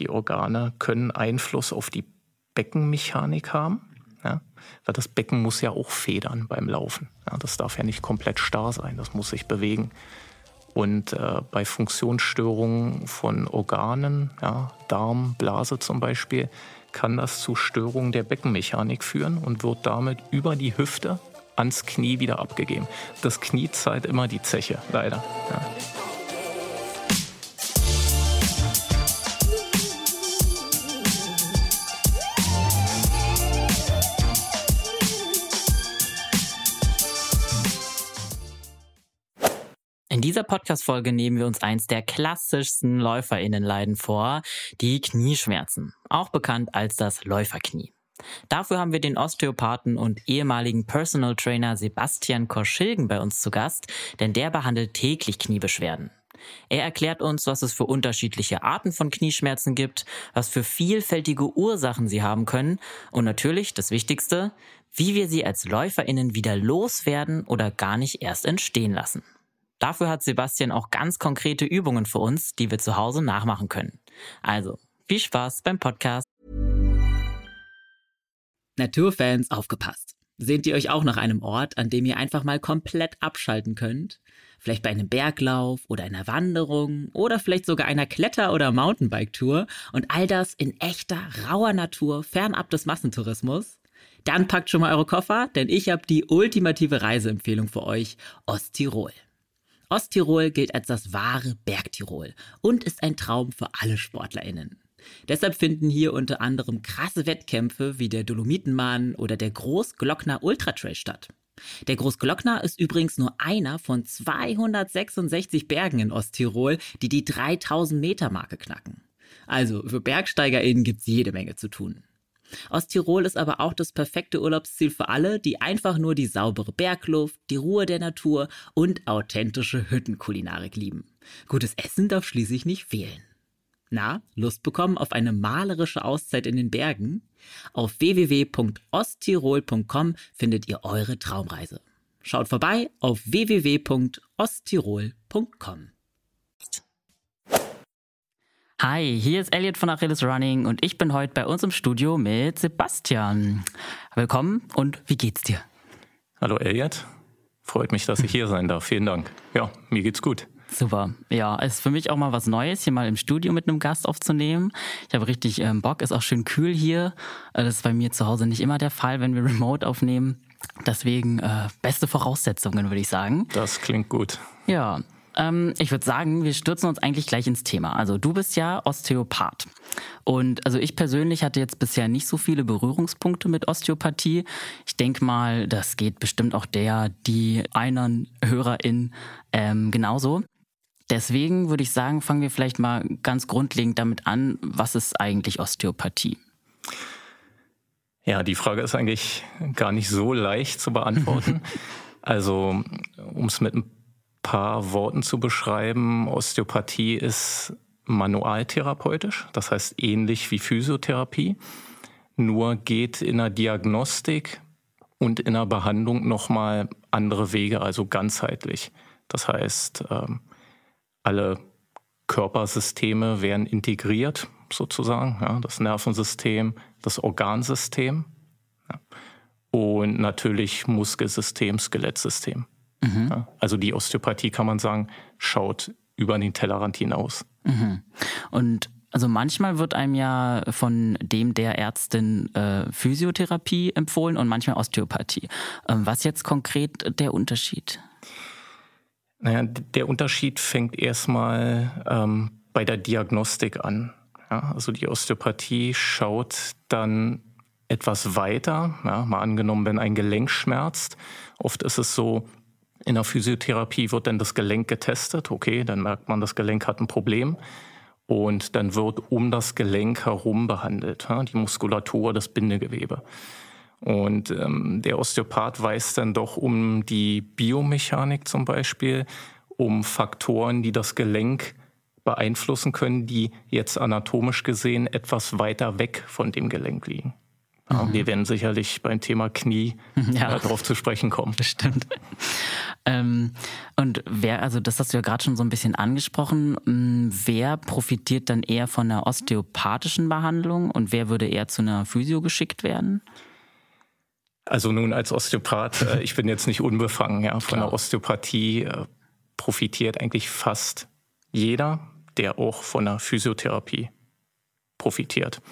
die Organe können Einfluss auf die Beckenmechanik haben. Ja? Weil das Becken muss ja auch federn beim Laufen. Ja? Das darf ja nicht komplett starr sein, das muss sich bewegen. Und äh, bei Funktionsstörungen von Organen, ja, Darm, Blase zum Beispiel, kann das zu Störungen der Beckenmechanik führen und wird damit über die Hüfte ans Knie wieder abgegeben. Das Knie zahlt immer die Zeche, leider. Ja. In dieser Podcast-Folge nehmen wir uns eins der klassischsten LäuferInnenleiden vor, die Knieschmerzen. Auch bekannt als das Läuferknie. Dafür haben wir den Osteopathen und ehemaligen Personal Trainer Sebastian Korschilgen bei uns zu Gast, denn der behandelt täglich Kniebeschwerden. Er erklärt uns, was es für unterschiedliche Arten von Knieschmerzen gibt, was für vielfältige Ursachen sie haben können und natürlich, das Wichtigste, wie wir sie als LäuferInnen wieder loswerden oder gar nicht erst entstehen lassen. Dafür hat Sebastian auch ganz konkrete Übungen für uns, die wir zu Hause nachmachen können. Also, viel Spaß beim Podcast. Naturfans, aufgepasst. Seht ihr euch auch nach einem Ort, an dem ihr einfach mal komplett abschalten könnt? Vielleicht bei einem Berglauf oder einer Wanderung oder vielleicht sogar einer Kletter- oder Mountainbike-Tour und all das in echter, rauer Natur, fernab des Massentourismus? Dann packt schon mal eure Koffer, denn ich habe die ultimative Reiseempfehlung für euch, Osttirol. Osttirol gilt als das wahre Bergtirol und ist ein Traum für alle SportlerInnen. Deshalb finden hier unter anderem krasse Wettkämpfe wie der Dolomitenmann oder der Großglockner Ultratrail statt. Der Großglockner ist übrigens nur einer von 266 Bergen in Osttirol, die die 3000 Meter Marke knacken. Also für BergsteigerInnen gibt's jede Menge zu tun. Osttirol ist aber auch das perfekte Urlaubsziel für alle, die einfach nur die saubere Bergluft, die Ruhe der Natur und authentische Hüttenkulinarik lieben. Gutes Essen darf schließlich nicht fehlen. Na, Lust bekommen auf eine malerische Auszeit in den Bergen? Auf www.osttirol.com findet ihr eure Traumreise. Schaut vorbei auf www.osttirol.com. Hi, hier ist Elliot von Achilles Running und ich bin heute bei uns im Studio mit Sebastian. Willkommen und wie geht's dir? Hallo Elliot, freut mich, dass ich hier sein darf. Vielen Dank. Ja, mir geht's gut. Super. Ja, es ist für mich auch mal was Neues, hier mal im Studio mit einem Gast aufzunehmen. Ich habe richtig ähm, Bock, ist auch schön kühl hier. Äh, das ist bei mir zu Hause nicht immer der Fall, wenn wir remote aufnehmen. Deswegen äh, beste Voraussetzungen, würde ich sagen. Das klingt gut. Ja, ähm, ich würde sagen, wir stürzen uns eigentlich gleich ins Thema. Also du bist ja Osteopath. Und also ich persönlich hatte jetzt bisher nicht so viele Berührungspunkte mit Osteopathie. Ich denke mal, das geht bestimmt auch der, die einen Hörerin ähm, genauso. Deswegen würde ich sagen, fangen wir vielleicht mal ganz grundlegend damit an, was ist eigentlich Osteopathie? Ja, die Frage ist eigentlich gar nicht so leicht zu beantworten. also, um es mit ein paar Worten zu beschreiben, Osteopathie ist manualtherapeutisch, das heißt ähnlich wie Physiotherapie, nur geht in der Diagnostik und in der Behandlung nochmal andere Wege, also ganzheitlich. Das heißt, ähm, alle Körpersysteme werden integriert, sozusagen, das Nervensystem, das Organsystem und natürlich Muskelsystem, Skelettsystem. Mhm. Ja, also die Osteopathie kann man sagen, schaut über den Tellerrand hinaus. Mhm. Und also manchmal wird einem ja von dem der Ärztin äh, Physiotherapie empfohlen und manchmal Osteopathie. Ähm, was jetzt konkret der Unterschied? Naja, der Unterschied fängt erstmal ähm, bei der Diagnostik an. Ja, also die Osteopathie schaut dann etwas weiter. Ja, mal angenommen, wenn ein Gelenk schmerzt. Oft ist es so, in der Physiotherapie wird dann das Gelenk getestet. Okay, dann merkt man, das Gelenk hat ein Problem. Und dann wird um das Gelenk herum behandelt, die Muskulatur, das Bindegewebe. Und ähm, der Osteopath weiß dann doch um die Biomechanik zum Beispiel, um Faktoren, die das Gelenk beeinflussen können, die jetzt anatomisch gesehen etwas weiter weg von dem Gelenk liegen. Ja, mhm. Wir werden sicherlich beim Thema Knie ja. äh, darauf zu sprechen kommen. Stimmt. Ähm, und wer, also das hast du ja gerade schon so ein bisschen angesprochen, mm, wer profitiert dann eher von einer osteopathischen Behandlung und wer würde eher zu einer Physio geschickt werden? Also nun als Osteopath, äh, ich bin jetzt nicht unbefangen, ja, von der Osteopathie äh, profitiert eigentlich fast jeder, der auch von der Physiotherapie profitiert.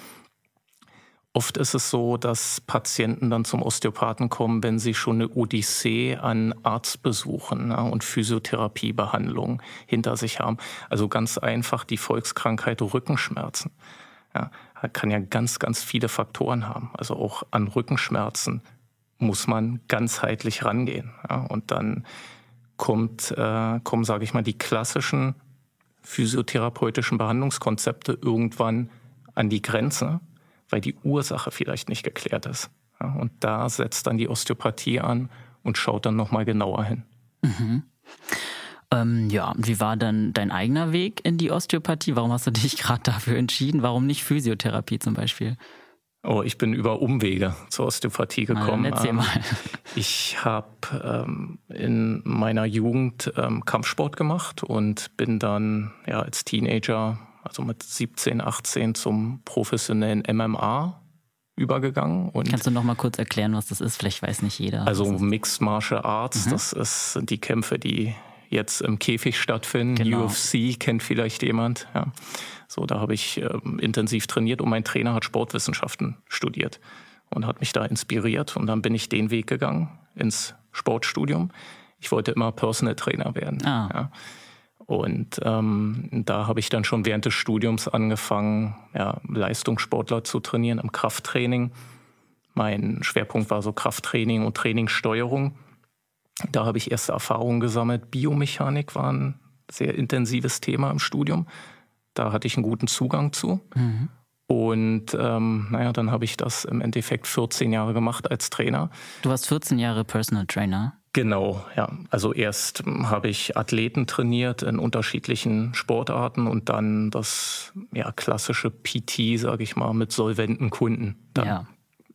Oft ist es so, dass Patienten dann zum Osteopathen kommen, wenn sie schon eine Odyssee an Arztbesuchen ja, und Physiotherapiebehandlungen hinter sich haben. Also ganz einfach die Volkskrankheit Rückenschmerzen. Ja, kann ja ganz, ganz viele Faktoren haben. Also auch an Rückenschmerzen muss man ganzheitlich rangehen. Ja, und dann kommt, äh, kommen, sage ich mal, die klassischen physiotherapeutischen Behandlungskonzepte irgendwann an die Grenze, weil die Ursache vielleicht nicht geklärt ist. Ja, und da setzt dann die Osteopathie an und schaut dann nochmal genauer hin. Mhm. Ähm, ja, wie war dann dein eigener Weg in die Osteopathie? Warum hast du dich gerade dafür entschieden? Warum nicht Physiotherapie zum Beispiel? Oh, ich bin über Umwege zur Osteopathie gekommen. Na, mal. Ich habe ähm, in meiner Jugend ähm, Kampfsport gemacht und bin dann ja, als Teenager, also mit 17, 18, zum professionellen MMA übergegangen. Und Kannst du noch mal kurz erklären, was das ist? Vielleicht weiß nicht jeder. Also Mixed Martial Arts, mhm. das ist, sind die Kämpfe, die jetzt im Käfig stattfinden. Genau. UFC kennt vielleicht jemand. Ja. So, da habe ich ähm, intensiv trainiert und mein Trainer hat Sportwissenschaften studiert und hat mich da inspiriert. Und dann bin ich den Weg gegangen ins Sportstudium. Ich wollte immer Personal Trainer werden. Ah. Ja. Und ähm, da habe ich dann schon während des Studiums angefangen, ja, Leistungssportler zu trainieren im Krafttraining. Mein Schwerpunkt war so Krafttraining und Trainingssteuerung. Da habe ich erste Erfahrungen gesammelt. Biomechanik war ein sehr intensives Thema im Studium. Da hatte ich einen guten Zugang zu. Mhm. Und ähm, naja, dann habe ich das im Endeffekt 14 Jahre gemacht als Trainer. Du warst 14 Jahre Personal Trainer. Genau, ja. Also erst habe ich Athleten trainiert in unterschiedlichen Sportarten und dann das ja, klassische PT, sage ich mal, mit solventen Kunden dann ja.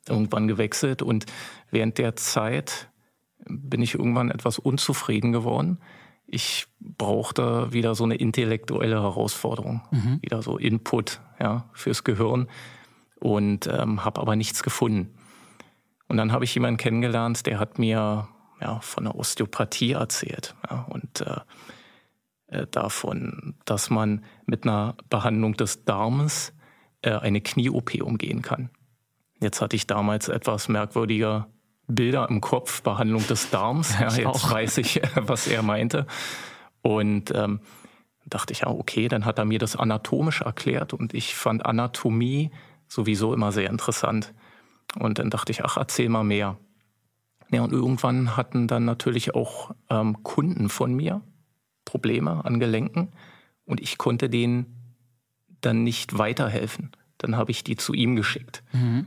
irgendwann gewechselt. Und während der Zeit bin ich irgendwann etwas unzufrieden geworden ich brauchte wieder so eine intellektuelle Herausforderung, mhm. wieder so Input ja, fürs Gehirn und ähm, habe aber nichts gefunden. Und dann habe ich jemanden kennengelernt, der hat mir ja, von der Osteopathie erzählt ja, und äh, äh davon, dass man mit einer Behandlung des Darmes äh, eine Knie-OP umgehen kann. Jetzt hatte ich damals etwas merkwürdiger Bilder im Kopf, Behandlung des Darms. Ja, jetzt auch. weiß ich, was er meinte. Und ähm, dachte ich, ja, okay, dann hat er mir das anatomisch erklärt und ich fand Anatomie sowieso immer sehr interessant. Und dann dachte ich, ach, erzähl mal mehr. Ja, und irgendwann hatten dann natürlich auch ähm, Kunden von mir Probleme an Gelenken und ich konnte denen dann nicht weiterhelfen. Dann habe ich die zu ihm geschickt. Mhm.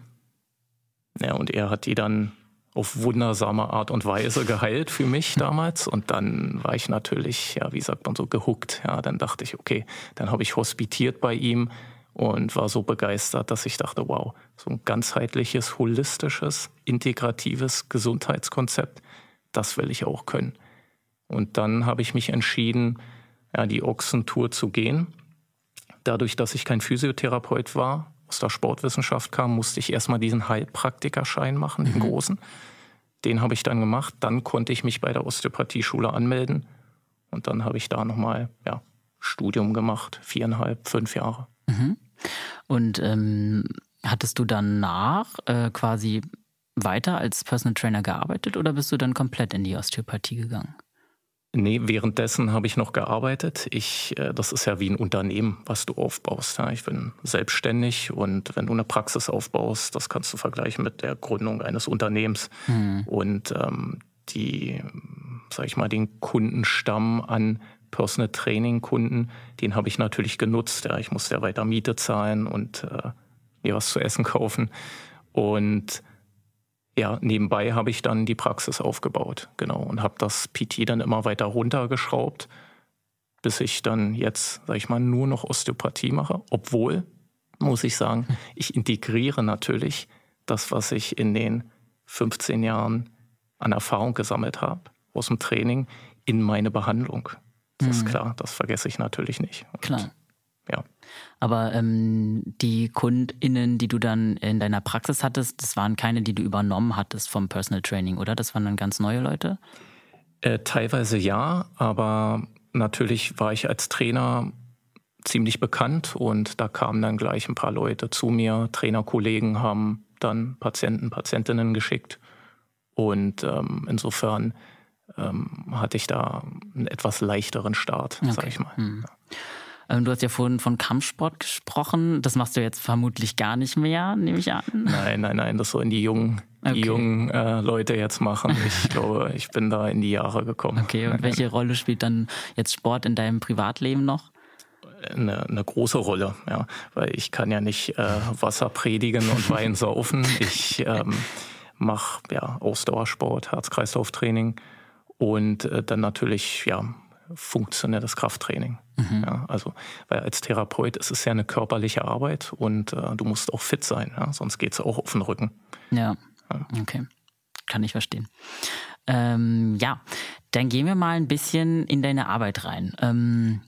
Ja, und er hat die dann auf wundersame Art und Weise geheilt für mich damals. Und dann war ich natürlich, ja, wie sagt man so, gehuckt. Ja, dann dachte ich, okay, dann habe ich hospitiert bei ihm und war so begeistert, dass ich dachte, wow, so ein ganzheitliches, holistisches, integratives Gesundheitskonzept, das will ich auch können. Und dann habe ich mich entschieden, ja, die Ochsentour zu gehen. Dadurch, dass ich kein Physiotherapeut war, aus der Sportwissenschaft kam, musste ich erstmal diesen Heilpraktikerschein machen, den mhm. großen. Den habe ich dann gemacht. Dann konnte ich mich bei der Osteopathieschule anmelden. Und dann habe ich da nochmal ja, Studium gemacht, viereinhalb, fünf Jahre. Mhm. Und ähm, hattest du danach äh, quasi weiter als Personal Trainer gearbeitet oder bist du dann komplett in die Osteopathie gegangen? Nee, währenddessen habe ich noch gearbeitet. Ich, äh, das ist ja wie ein Unternehmen, was du aufbaust. Ich bin selbstständig und wenn du eine Praxis aufbaust, das kannst du vergleichen mit der Gründung eines Unternehmens. Mhm. Und ähm, die, sag ich mal, den Kundenstamm an Personal Training Kunden, den habe ich natürlich genutzt. Ja. Ich musste ja weiter Miete zahlen und äh, mir was zu essen kaufen. Und ja, nebenbei habe ich dann die Praxis aufgebaut, genau, und habe das PT dann immer weiter runtergeschraubt, bis ich dann jetzt, sage ich mal, nur noch Osteopathie mache. Obwohl, muss ich sagen, ich integriere natürlich das, was ich in den 15 Jahren an Erfahrung gesammelt habe aus dem Training, in meine Behandlung. Das mhm. ist klar, das vergesse ich natürlich nicht. Und klar. Ja. Aber ähm, die KundInnen, die du dann in deiner Praxis hattest, das waren keine, die du übernommen hattest vom Personal Training, oder? Das waren dann ganz neue Leute? Äh, teilweise ja, aber natürlich war ich als Trainer ziemlich bekannt und da kamen dann gleich ein paar Leute zu mir. Trainerkollegen haben dann Patienten, Patientinnen geschickt und ähm, insofern ähm, hatte ich da einen etwas leichteren Start, okay. sag ich mal. Hm. Ähm, du hast ja vorhin von Kampfsport gesprochen. Das machst du jetzt vermutlich gar nicht mehr, nehme ich an. Nein, nein, nein, das sollen die jungen, okay. die jungen äh, Leute jetzt machen. Ich glaube, ich bin da in die Jahre gekommen. Okay, und welche Rolle spielt dann jetzt Sport in deinem Privatleben noch? Eine, eine, große Rolle, ja, weil ich kann ja nicht äh, Wasser predigen und Wein saufen. Ich ähm, mache ja Ausdauersport, Herz-Kreislauf-Training und äh, dann natürlich ja funktionelles Krafttraining. Mhm. Ja, also, weil als Therapeut ist es ja eine körperliche Arbeit und äh, du musst auch fit sein, ja, sonst geht es auch auf den Rücken. Ja. ja. Okay. Kann ich verstehen. Ähm, ja, dann gehen wir mal ein bisschen in deine Arbeit rein. Ähm,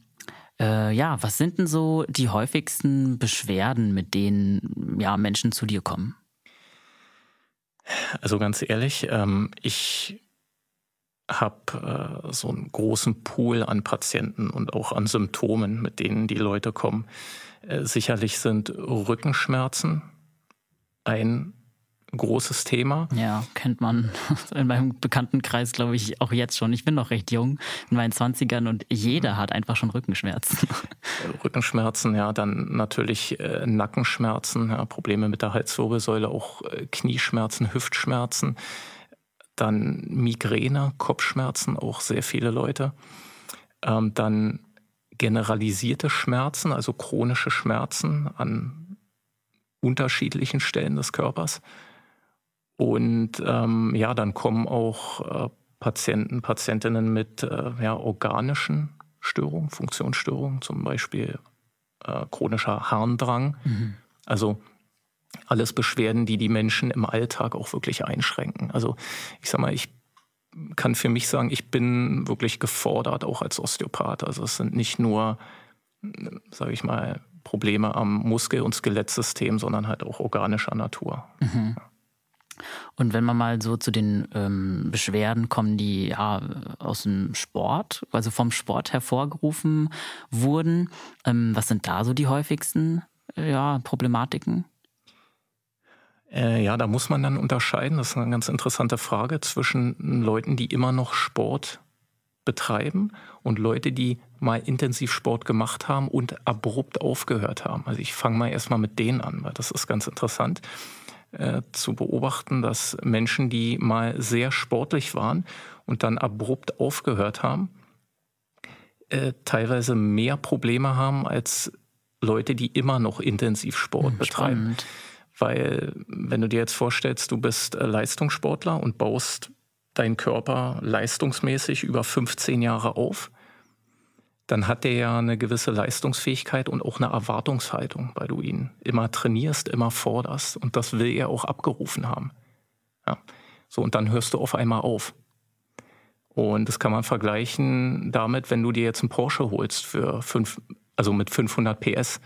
äh, ja, was sind denn so die häufigsten Beschwerden, mit denen ja, Menschen zu dir kommen? Also ganz ehrlich, ähm, ich habe äh, so einen großen Pool an Patienten und auch an Symptomen, mit denen die Leute kommen. Äh, sicherlich sind Rückenschmerzen ein großes Thema. Ja, kennt man in meinem Bekanntenkreis, glaube ich, auch jetzt schon. Ich bin noch recht jung, in meinen 20ern und jeder hat einfach schon Rückenschmerzen. Rückenschmerzen, ja, dann natürlich äh, Nackenschmerzen, ja, Probleme mit der Halswirbelsäule, auch äh, Knieschmerzen, Hüftschmerzen dann Migräne, Kopfschmerzen, auch sehr viele Leute. Ähm, dann generalisierte Schmerzen, also chronische Schmerzen an unterschiedlichen Stellen des Körpers. Und ähm, ja, dann kommen auch äh, Patienten, Patientinnen mit äh, ja, organischen Störungen, Funktionsstörungen, zum Beispiel äh, chronischer Harndrang. Mhm. Also alles Beschwerden, die die Menschen im Alltag auch wirklich einschränken. Also ich sag mal, ich kann für mich sagen, ich bin wirklich gefordert, auch als Osteopath. Also es sind nicht nur, sage ich mal, Probleme am Muskel- und Skelettsystem, sondern halt auch organischer Natur. Mhm. Und wenn man mal so zu den ähm, Beschwerden kommen, die ja aus dem Sport, also vom Sport hervorgerufen wurden, ähm, was sind da so die häufigsten ja, Problematiken? Äh, ja, da muss man dann unterscheiden, das ist eine ganz interessante Frage, zwischen Leuten, die immer noch Sport betreiben und Leute, die mal intensiv Sport gemacht haben und abrupt aufgehört haben. Also ich fange mal erstmal mit denen an, weil das ist ganz interessant äh, zu beobachten, dass Menschen, die mal sehr sportlich waren und dann abrupt aufgehört haben, äh, teilweise mehr Probleme haben als Leute, die immer noch intensiv Sport hm, betreiben. Spannend. Weil wenn du dir jetzt vorstellst, du bist äh, Leistungssportler und baust deinen Körper leistungsmäßig über 15 Jahre auf, dann hat der ja eine gewisse Leistungsfähigkeit und auch eine Erwartungshaltung, weil du ihn immer trainierst, immer forderst und das will er auch abgerufen haben. Ja. So, und dann hörst du auf einmal auf. Und das kann man vergleichen damit, wenn du dir jetzt einen Porsche holst für fünf, also mit 500 PS,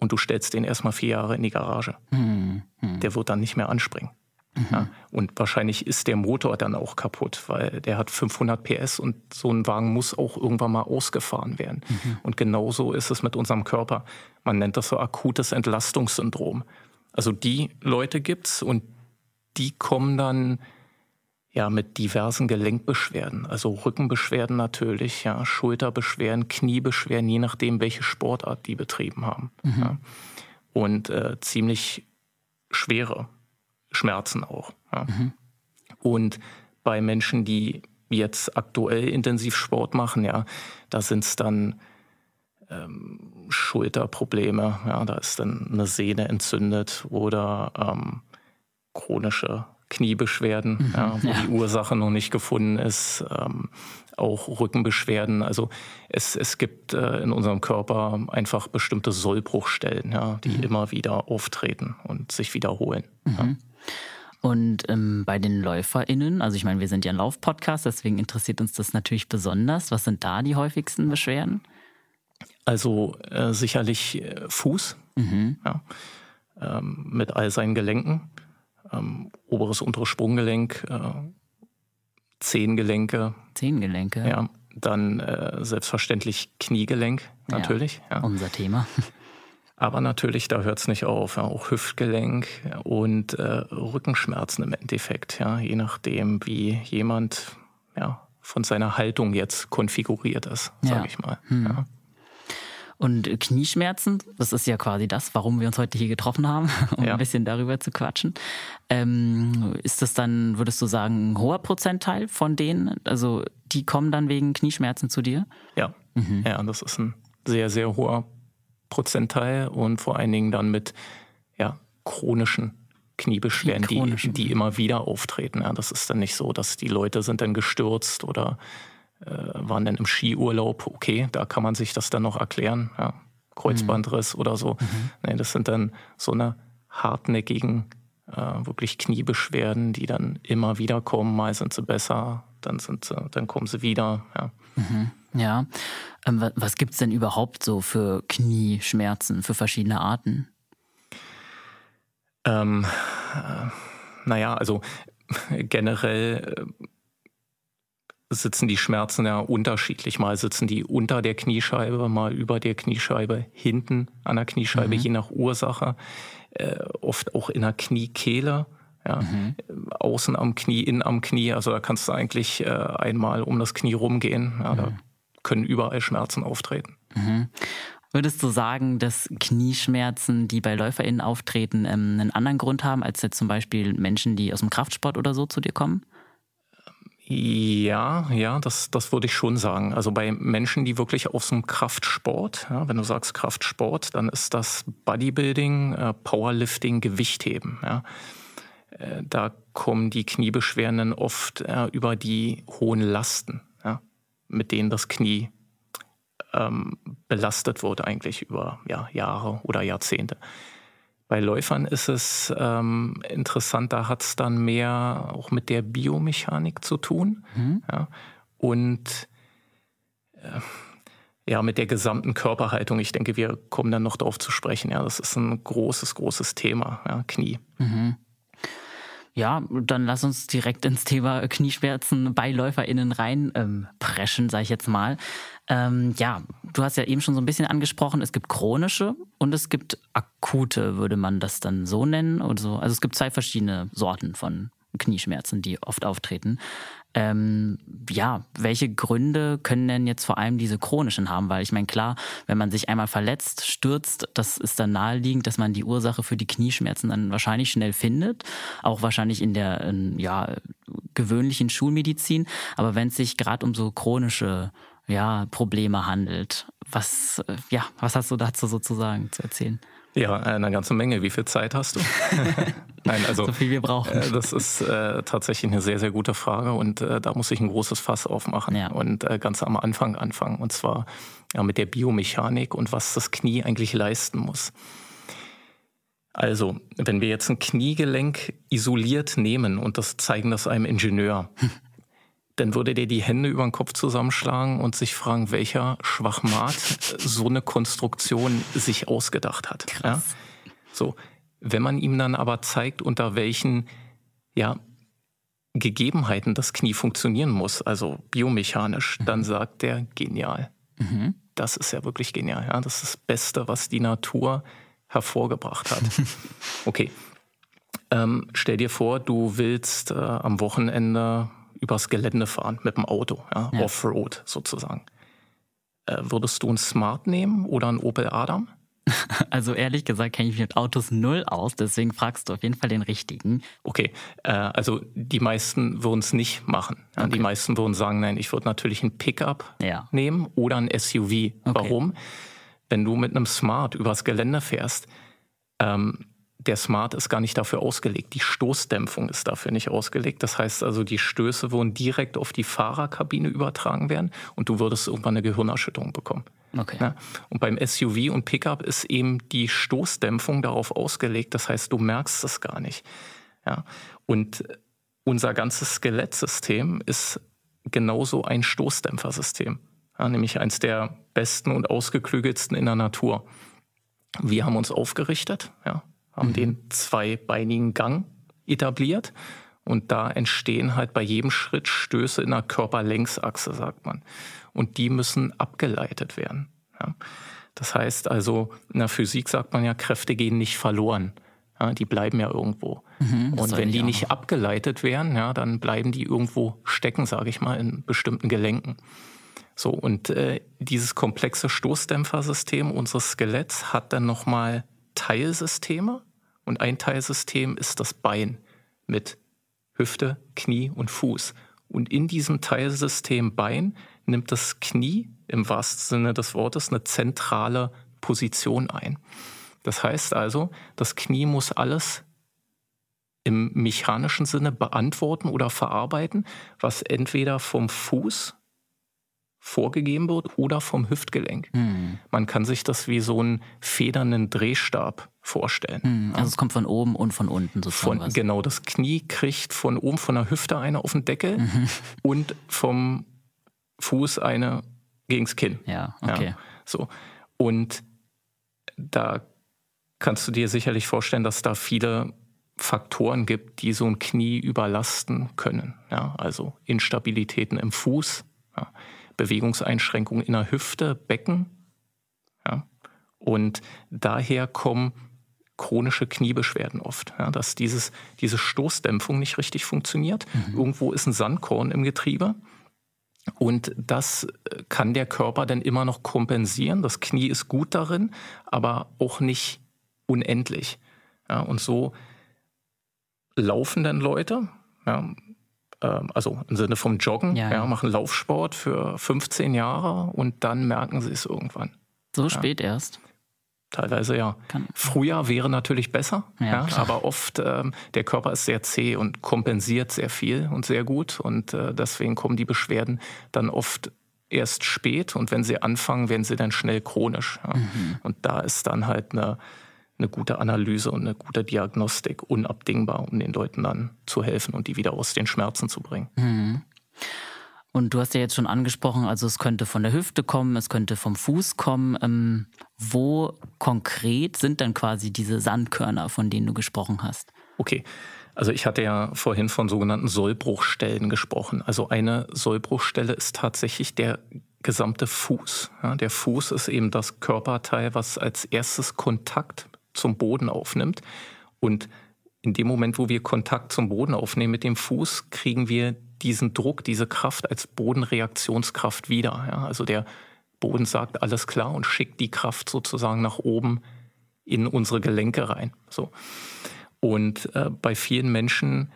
und du stellst den erstmal vier Jahre in die Garage. Mhm. Der wird dann nicht mehr anspringen. Mhm. Ja, und wahrscheinlich ist der Motor dann auch kaputt, weil der hat 500 PS und so ein Wagen muss auch irgendwann mal ausgefahren werden. Mhm. Und genauso ist es mit unserem Körper. Man nennt das so akutes Entlastungssyndrom. Also die Leute gibt's und die kommen dann ja, mit diversen Gelenkbeschwerden, also Rückenbeschwerden natürlich, ja, Schulterbeschwerden, Kniebeschwerden, je nachdem, welche Sportart die betrieben haben. Mhm. Ja. Und äh, ziemlich schwere Schmerzen auch. Ja. Mhm. Und bei Menschen, die jetzt aktuell intensiv Sport machen, ja, da sind es dann ähm, Schulterprobleme, ja, da ist dann eine Sehne entzündet oder ähm, chronische Kniebeschwerden, mhm, ja, wo ja. die Ursache noch nicht gefunden ist, ähm, auch Rückenbeschwerden. Also es, es gibt äh, in unserem Körper einfach bestimmte Sollbruchstellen, ja, die mhm. immer wieder auftreten und sich wiederholen. Mhm. Ja. Und ähm, bei den LäuferInnen, also ich meine, wir sind ja ein Laufpodcast, deswegen interessiert uns das natürlich besonders. Was sind da die häufigsten Beschwerden? Also äh, sicherlich äh, Fuß mhm. ja, ähm, mit all seinen Gelenken, ähm, oberes, unteres Sprunggelenk, äh, Zehengelenke. Zehengelenke? Ja, dann äh, selbstverständlich Kniegelenk natürlich. Ja, ja. Unser Thema. Aber natürlich, da hört es nicht auf. Ja, auch Hüftgelenk und äh, Rückenschmerzen im Endeffekt, ja, je nachdem, wie jemand ja, von seiner Haltung jetzt konfiguriert ist, sage ich mal. Hm. Und Knieschmerzen, das ist ja quasi das, warum wir uns heute hier getroffen haben, um ja. ein bisschen darüber zu quatschen. Ähm, ist das dann, würdest du sagen, ein hoher Prozentteil von denen? Also die kommen dann wegen Knieschmerzen zu dir? Ja, mhm. ja, das ist ein sehr, sehr hoher Prozentteil und vor allen Dingen dann mit ja, chronischen Kniebeschwerden, die, die, die immer wieder auftreten. Ja, das ist dann nicht so, dass die Leute sind dann gestürzt oder waren dann im Skiurlaub. Okay, da kann man sich das dann noch erklären. Ja, Kreuzbandriss mhm. oder so. Mhm. Nee, das sind dann so eine hartnäckigen, äh, wirklich Kniebeschwerden, die dann immer wieder kommen. Mal sind sie besser, dann, sind sie, dann kommen sie wieder. Ja. Mhm. Ja. Ähm, was gibt es denn überhaupt so für Knieschmerzen, für verschiedene Arten? Ähm, äh, naja, also generell äh, sitzen die Schmerzen ja unterschiedlich. Mal sitzen die unter der Kniescheibe, mal über der Kniescheibe, hinten an der Kniescheibe, mhm. je nach Ursache. Äh, oft auch in der Kniekehle. Ja, mhm. Außen am Knie, innen am Knie. Also da kannst du eigentlich äh, einmal um das Knie rumgehen. Ja, mhm. Da können überall Schmerzen auftreten. Mhm. Würdest du sagen, dass Knieschmerzen, die bei LäuferInnen auftreten, ähm, einen anderen Grund haben, als jetzt zum Beispiel Menschen, die aus dem Kraftsport oder so zu dir kommen? Ja, ja, das, das würde ich schon sagen. Also bei Menschen, die wirklich aus dem Kraftsport, ja, wenn du sagst Kraftsport, dann ist das Bodybuilding, äh, Powerlifting, Gewichtheben. Ja. Äh, da kommen die Kniebeschwerden oft äh, über die hohen Lasten, ja, mit denen das Knie ähm, belastet wird, eigentlich über ja, Jahre oder Jahrzehnte. Bei Läufern ist es ähm, interessant, da hat es dann mehr auch mit der Biomechanik zu tun. Mhm. Ja, und äh, ja, mit der gesamten Körperhaltung. Ich denke, wir kommen dann noch darauf zu sprechen. Ja, das ist ein großes, großes Thema, ja, Knie. Mhm. Ja, dann lass uns direkt ins Thema Knieschmerzen bei LäuferInnen reinpreschen, ähm, sage ich jetzt mal. Ähm, ja, du hast ja eben schon so ein bisschen angesprochen, es gibt chronische und es gibt akute, würde man das dann so nennen oder so. Also es gibt zwei verschiedene Sorten von Knieschmerzen, die oft auftreten. Ähm, ja, welche Gründe können denn jetzt vor allem diese chronischen haben? Weil ich meine, klar, wenn man sich einmal verletzt, stürzt, das ist dann naheliegend, dass man die Ursache für die Knieschmerzen dann wahrscheinlich schnell findet. Auch wahrscheinlich in der ähm, ja, gewöhnlichen Schulmedizin. Aber wenn es sich gerade um so chronische ja, Probleme handelt, was, äh, ja, was hast du dazu sozusagen zu erzählen? Ja, eine ganze Menge. Wie viel Zeit hast du? Nein, also so viel wir brauchen. Äh, das ist äh, tatsächlich eine sehr, sehr gute Frage und äh, da muss ich ein großes Fass aufmachen ja. und äh, ganz am Anfang anfangen und zwar ja, mit der Biomechanik und was das Knie eigentlich leisten muss. Also, wenn wir jetzt ein Kniegelenk isoliert nehmen und das zeigen das einem Ingenieur, dann würde der die Hände über den Kopf zusammenschlagen und sich fragen, welcher Schwachmat so eine Konstruktion sich ausgedacht hat. Ja? So, wenn man ihm dann aber zeigt, unter welchen ja, Gegebenheiten das Knie funktionieren muss, also biomechanisch, mhm. dann sagt der genial. Mhm. Das ist ja wirklich genial. Ja? Das ist das Beste, was die Natur hervorgebracht hat. Okay. Ähm, stell dir vor, du willst äh, am Wochenende übers Gelände fahren mit dem Auto, ja, ja. Offroad sozusagen. Äh, würdest du ein Smart nehmen oder ein Opel Adam? Also ehrlich gesagt kenne ich mich mit Autos null aus, deswegen fragst du auf jeden Fall den richtigen. Okay, äh, also die meisten würden es nicht machen. Ja, okay. Die meisten würden sagen, nein, ich würde natürlich ein Pickup ja. nehmen oder ein SUV. Okay. Warum? Wenn du mit einem Smart übers Gelände fährst, ähm, der Smart ist gar nicht dafür ausgelegt. Die Stoßdämpfung ist dafür nicht ausgelegt. Das heißt also, die Stöße würden direkt auf die Fahrerkabine übertragen werden und du würdest irgendwann eine Gehirnerschütterung bekommen. Okay. Ja? Und beim SUV und Pickup ist eben die Stoßdämpfung darauf ausgelegt. Das heißt, du merkst es gar nicht. Ja? Und unser ganzes Skelettsystem ist genauso ein Stoßdämpfersystem. Ja, nämlich eins der besten und ausgeklügelsten in der Natur. Wir haben uns aufgerichtet, ja, haben mhm. den zweibeinigen Gang etabliert und da entstehen halt bei jedem Schritt Stöße in der Körperlängsachse, sagt man. Und die müssen abgeleitet werden. Ja. Das heißt also, in der Physik sagt man ja, Kräfte gehen nicht verloren. Ja, die bleiben ja irgendwo. Mhm, und wenn die nicht abgeleitet werden, ja, dann bleiben die irgendwo stecken, sage ich mal, in bestimmten Gelenken. So, und äh, dieses komplexe Stoßdämpfersystem unseres Skeletts hat dann nochmal Teilsysteme. Und ein Teilsystem ist das Bein mit Hüfte, Knie und Fuß. Und in diesem Teilsystem Bein nimmt das Knie im wahrsten Sinne des Wortes eine zentrale Position ein. Das heißt also, das Knie muss alles im mechanischen Sinne beantworten oder verarbeiten, was entweder vom Fuß vorgegeben wird oder vom Hüftgelenk. Hm. Man kann sich das wie so einen federnden Drehstab vorstellen. Hm. Also es kommt von oben und von unten sozusagen. Von, genau, das Knie kriegt von oben von der Hüfte eine auf den Deckel mhm. und vom Fuß eine gegens Kinn. Ja, okay. Ja, so. Und da kannst du dir sicherlich vorstellen, dass da viele Faktoren gibt, die so ein Knie überlasten können. Ja, also Instabilitäten im Fuß, ja, Bewegungseinschränkungen in der Hüfte, Becken. Ja, und daher kommen chronische Kniebeschwerden oft, ja, dass dieses, diese Stoßdämpfung nicht richtig funktioniert. Mhm. Irgendwo ist ein Sandkorn im Getriebe. Und das kann der Körper dann immer noch kompensieren. Das Knie ist gut darin, aber auch nicht unendlich. Ja, und so laufen dann Leute, ja, äh, also im Sinne vom Joggen, ja, ja. machen Laufsport für 15 Jahre und dann merken sie es irgendwann. So spät erst? Teilweise ja. Kann. Früher wäre natürlich besser, ja, ja aber oft ähm, der Körper ist sehr zäh und kompensiert sehr viel und sehr gut und äh, deswegen kommen die Beschwerden dann oft erst spät und wenn sie anfangen, werden sie dann schnell chronisch. Ja. Mhm. Und da ist dann halt eine eine gute Analyse und eine gute Diagnostik unabdingbar, um den Leuten dann zu helfen und die wieder aus den Schmerzen zu bringen. Mhm. Und du hast ja jetzt schon angesprochen, also es könnte von der Hüfte kommen, es könnte vom Fuß kommen. Ähm, wo konkret sind dann quasi diese Sandkörner, von denen du gesprochen hast? Okay. Also ich hatte ja vorhin von sogenannten Sollbruchstellen gesprochen. Also eine Sollbruchstelle ist tatsächlich der gesamte Fuß. Ja, der Fuß ist eben das Körperteil, was als erstes Kontakt zum Boden aufnimmt. Und in dem Moment, wo wir Kontakt zum Boden aufnehmen mit dem Fuß, kriegen wir diesen Druck, diese Kraft als Bodenreaktionskraft wieder. Ja, also der Boden sagt alles klar und schickt die Kraft sozusagen nach oben in unsere Gelenke rein. So. Und äh, bei vielen Menschen,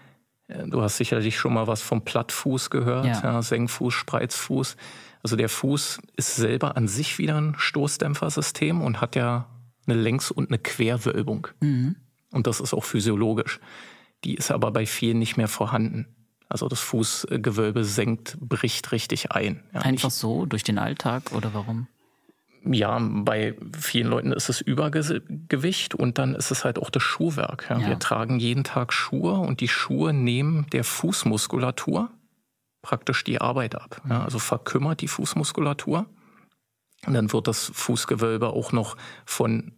äh, du hast sicherlich schon mal was vom Plattfuß gehört, ja. Ja, Senkfuß, Spreizfuß. Also der Fuß ist selber an sich wieder ein Stoßdämpfersystem und hat ja eine Längs- und eine Querwölbung. Mhm. Und das ist auch physiologisch. Die ist aber bei vielen nicht mehr vorhanden. Also das Fußgewölbe senkt, bricht richtig ein. Ja, Einfach ich, so durch den Alltag oder warum? Ja, bei vielen Leuten ist es Übergewicht und dann ist es halt auch das Schuhwerk. Ja. Ja. Wir tragen jeden Tag Schuhe und die Schuhe nehmen der Fußmuskulatur praktisch die Arbeit ab. Also verkümmert die Fußmuskulatur. Und dann wird das Fußgewölbe auch noch von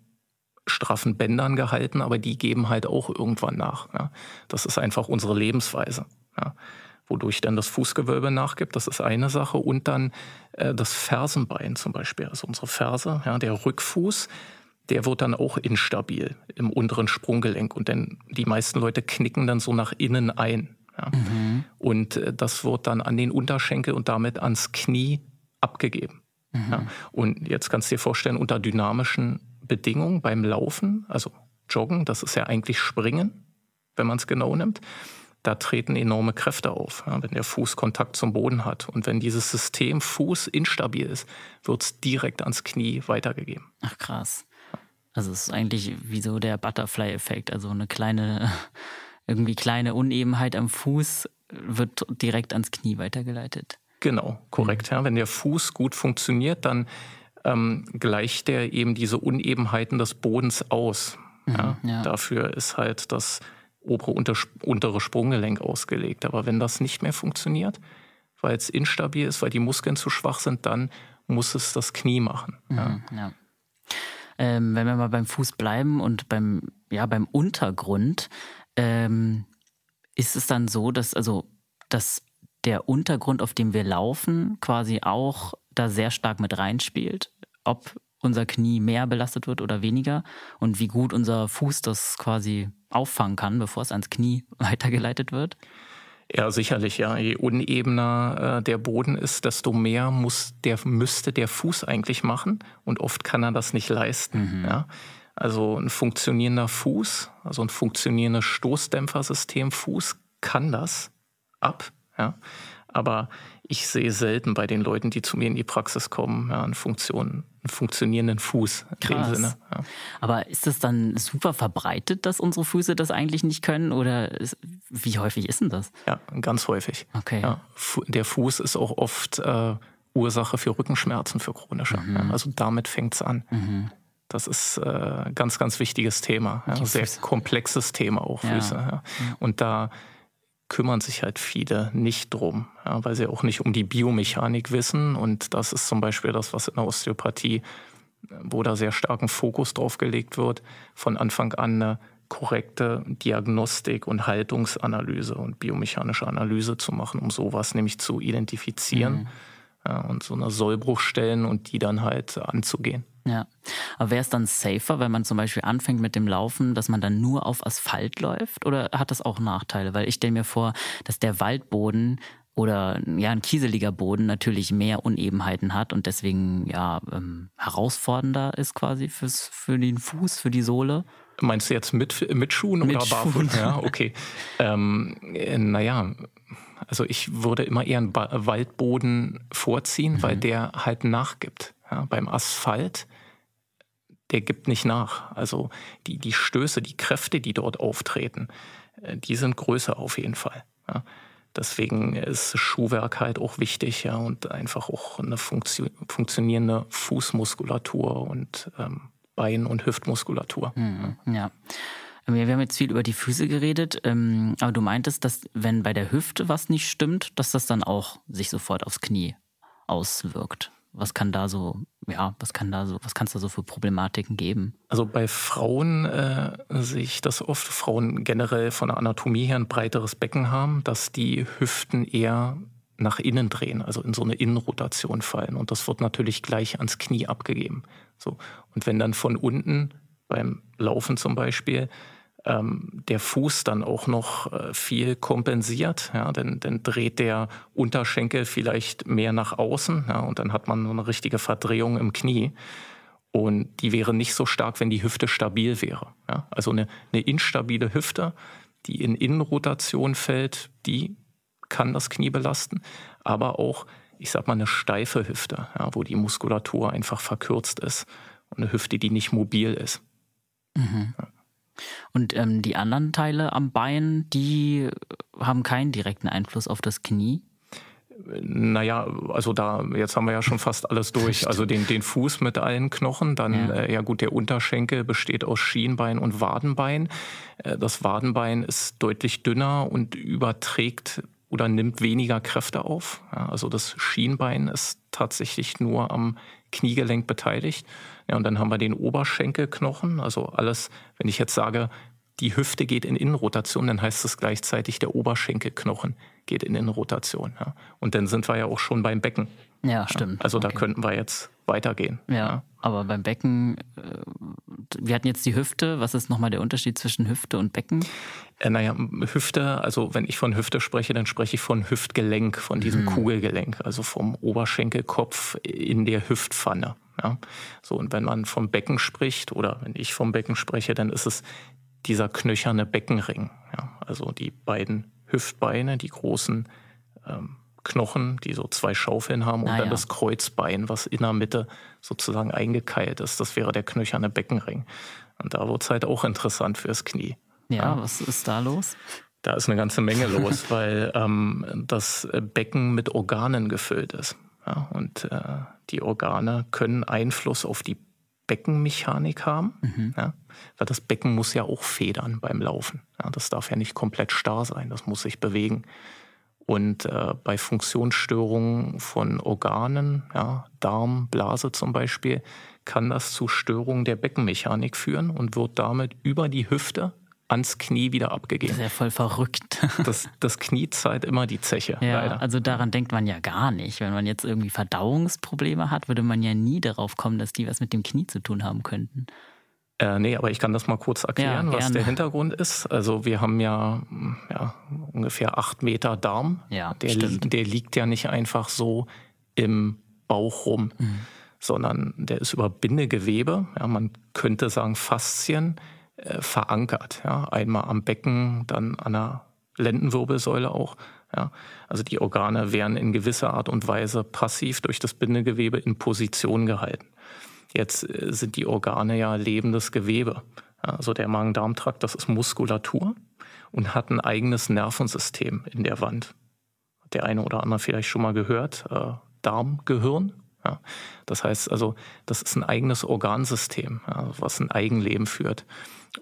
straffen Bändern gehalten, aber die geben halt auch irgendwann nach. Ja. Das ist einfach unsere Lebensweise. Ja. Wodurch dann das Fußgewölbe nachgibt, das ist eine Sache. Und dann äh, das Fersenbein zum Beispiel, also unsere Ferse, ja, der Rückfuß, der wird dann auch instabil im unteren Sprunggelenk. Und dann die meisten Leute knicken dann so nach innen ein. Mhm. Und äh, das wird dann an den Unterschenkel und damit ans Knie abgegeben. Mhm. Ja, und jetzt kannst du dir vorstellen, unter dynamischen Bedingungen beim Laufen, also Joggen, das ist ja eigentlich Springen, wenn man es genau nimmt, da treten enorme Kräfte auf, ja, wenn der Fuß Kontakt zum Boden hat. Und wenn dieses System Fuß instabil ist, wird es direkt ans Knie weitergegeben. Ach krass. Also es ist eigentlich wie so der Butterfly-Effekt, also eine kleine, irgendwie kleine Unebenheit am Fuß wird direkt ans Knie weitergeleitet. Genau, korrekt. Mhm. Ja. Wenn der Fuß gut funktioniert, dann ähm, gleicht er eben diese Unebenheiten des Bodens aus. Mhm, ja. Ja. Dafür ist halt das obere unter, untere Sprunggelenk ausgelegt. Aber wenn das nicht mehr funktioniert, weil es instabil ist, weil die Muskeln zu schwach sind, dann muss es das Knie machen. Mhm, ja. Ähm, wenn wir mal beim Fuß bleiben und beim, ja, beim Untergrund, ähm, ist es dann so, dass, also, dass der Untergrund, auf dem wir laufen, quasi auch da sehr stark mit reinspielt, ob unser Knie mehr belastet wird oder weniger und wie gut unser Fuß das quasi auffangen kann, bevor es ans Knie weitergeleitet wird? Ja, sicherlich, ja. Je unebener äh, der Boden ist, desto mehr muss der, müsste der Fuß eigentlich machen und oft kann er das nicht leisten. Mhm. Ja. Also ein funktionierender Fuß, also ein funktionierendes Stoßdämpfersystem Fuß kann das ab. Ja. Aber ich sehe selten bei den Leuten, die zu mir in die Praxis kommen, ja, eine Funktion, einen funktionierenden Fuß in Krass. dem Sinne. Ja. Aber ist das dann super verbreitet, dass unsere Füße das eigentlich nicht können? Oder ist, wie häufig ist denn das? Ja, ganz häufig. Okay. Ja, der Fuß ist auch oft äh, Ursache für Rückenschmerzen, für chronische. Mhm. also damit fängt es an. Mhm. Das ist ein äh, ganz, ganz wichtiges Thema. Sehr komplexes Thema auch Füße. Und da kümmern sich halt viele nicht drum, ja, weil sie auch nicht um die Biomechanik wissen. Und das ist zum Beispiel das, was in der Osteopathie, wo da sehr starken Fokus drauf gelegt wird, von Anfang an eine korrekte Diagnostik und Haltungsanalyse und biomechanische Analyse zu machen, um sowas nämlich zu identifizieren mhm. ja, und so eine Sollbruchstellen und die dann halt anzugehen. Ja. Aber wäre es dann safer, wenn man zum Beispiel anfängt mit dem Laufen, dass man dann nur auf Asphalt läuft? Oder hat das auch Nachteile? Weil ich stelle mir vor, dass der Waldboden oder ja, ein kieseliger Boden natürlich mehr Unebenheiten hat und deswegen ja ähm, herausfordernder ist quasi fürs, für den Fuß, für die Sohle. Meinst du jetzt mit, mit Schuhen mit oder barfuß? Ja, okay. ähm, äh, naja, also ich würde immer eher einen ba Waldboden vorziehen, mhm. weil der halt nachgibt. Ja, beim Asphalt der gibt nicht nach. Also die, die Stöße, die Kräfte, die dort auftreten, äh, die sind größer auf jeden Fall. Ja. Deswegen ist Schuhwerk halt auch wichtig ja, und einfach auch eine funktio funktionierende Fußmuskulatur und ähm, Bein- und Hüftmuskulatur. Mhm, ja. Wir haben jetzt viel über die Füße geredet, ähm, aber du meintest, dass wenn bei der Hüfte was nicht stimmt, dass das dann auch sich sofort aufs Knie auswirkt. Was kann da so, ja, was kann da so, was kann es da so für Problematiken geben? Also bei Frauen äh, sehe ich das oft, Frauen generell von der Anatomie her ein breiteres Becken haben, dass die Hüften eher nach innen drehen, also in so eine Innenrotation fallen. Und das wird natürlich gleich ans Knie abgegeben. So. Und wenn dann von unten beim Laufen zum Beispiel ähm, der Fuß dann auch noch äh, viel kompensiert. Ja, denn, dann dreht der Unterschenkel vielleicht mehr nach außen ja, und dann hat man so eine richtige Verdrehung im Knie. Und die wäre nicht so stark, wenn die Hüfte stabil wäre. Ja, also eine, eine instabile Hüfte, die in Innenrotation fällt, die kann das Knie belasten. Aber auch, ich sag mal, eine steife Hüfte, ja, wo die Muskulatur einfach verkürzt ist. Und eine Hüfte, die nicht mobil ist. Mhm. Ja. Und ähm, die anderen Teile am Bein, die haben keinen direkten Einfluss auf das Knie? Naja, also da, jetzt haben wir ja schon fast alles durch. Also den, den Fuß mit allen Knochen, dann, ja. Äh, ja gut, der Unterschenkel besteht aus Schienbein und Wadenbein. Äh, das Wadenbein ist deutlich dünner und überträgt oder nimmt weniger Kräfte auf. Ja, also das Schienbein ist tatsächlich nur am Kniegelenk beteiligt. Ja, und dann haben wir den Oberschenkelknochen, also alles, wenn ich jetzt sage, die Hüfte geht in Innenrotation, dann heißt es gleichzeitig, der Oberschenkelknochen geht in Innenrotation. Ja. Und dann sind wir ja auch schon beim Becken. Ja, stimmt. Also okay. da könnten wir jetzt weitergehen. Ja, aber beim Becken, äh, wir hatten jetzt die Hüfte. Was ist nochmal der Unterschied zwischen Hüfte und Becken? Äh, naja, Hüfte, also wenn ich von Hüfte spreche, dann spreche ich von Hüftgelenk, von diesem mhm. Kugelgelenk, also vom Oberschenkelkopf in der Hüftpfanne. Ja? So, und wenn man vom Becken spricht oder wenn ich vom Becken spreche, dann ist es dieser knöcherne Beckenring. Ja? Also die beiden Hüftbeine, die großen ähm, Knochen, die so zwei Schaufeln haben und Ah, dann ja. das Kreuzbein, was in der Mitte sozusagen eingekeilt ist. Das wäre der knöcherne Beckenring. Und da wird es halt auch interessant fürs Knie. Ja, was ist da los? Da ist eine ganze Menge los, weil ähm, das Becken mit Organen gefüllt ist. Ja, und äh, die Organe können Einfluss auf die Beckenmechanik haben. Ja, weil das Becken muss ja auch federn beim Laufen. Ja, das darf ja nicht komplett starr sein, das muss sich bewegen. Und äh, bei Funktionsstörungen von Organen, ja, Darm, Blase zum Beispiel, kann das zu Störungen der Beckenmechanik führen und wird damit über die Hüfte ans Knie wieder Das abgegeben. ist ja voll verrückt. Das, das Knie zahlt immer die Zeche, Ja, leider. also daran denkt man ja gar nicht. Wenn man jetzt irgendwie Verdauungsprobleme hat, würde man ja nie darauf kommen, dass die was mit dem Knie zu tun haben könnten. Äh, nee, aber ich kann das mal kurz erklären, Ja, was der Hintergrund ist. Also wir haben ja, ja ungefähr acht Meter Darm. Ja, der, li- der liegt ja nicht einfach so im Bauch rum, Mhm. sondern der ist über Bindegewebe, ja, man könnte sagen Faszien, äh, verankert. Ja. Einmal am Becken, dann an der Lendenwirbelsäule auch. Ja. Also die Organe werden in gewisser Art und Weise passiv durch das Bindegewebe in Position gehalten. Jetzt äh, sind die Organe ja lebendes Gewebe. Also der Magen-Darm-Trakt, das ist Muskulatur und hat ein eigenes Nervensystem in der Wand. Hat der eine oder andere vielleicht schon mal gehört, äh, Darmgehirn. Ja. Das heißt also, das ist ein eigenes Organsystem, ja, was ein Eigenleben führt.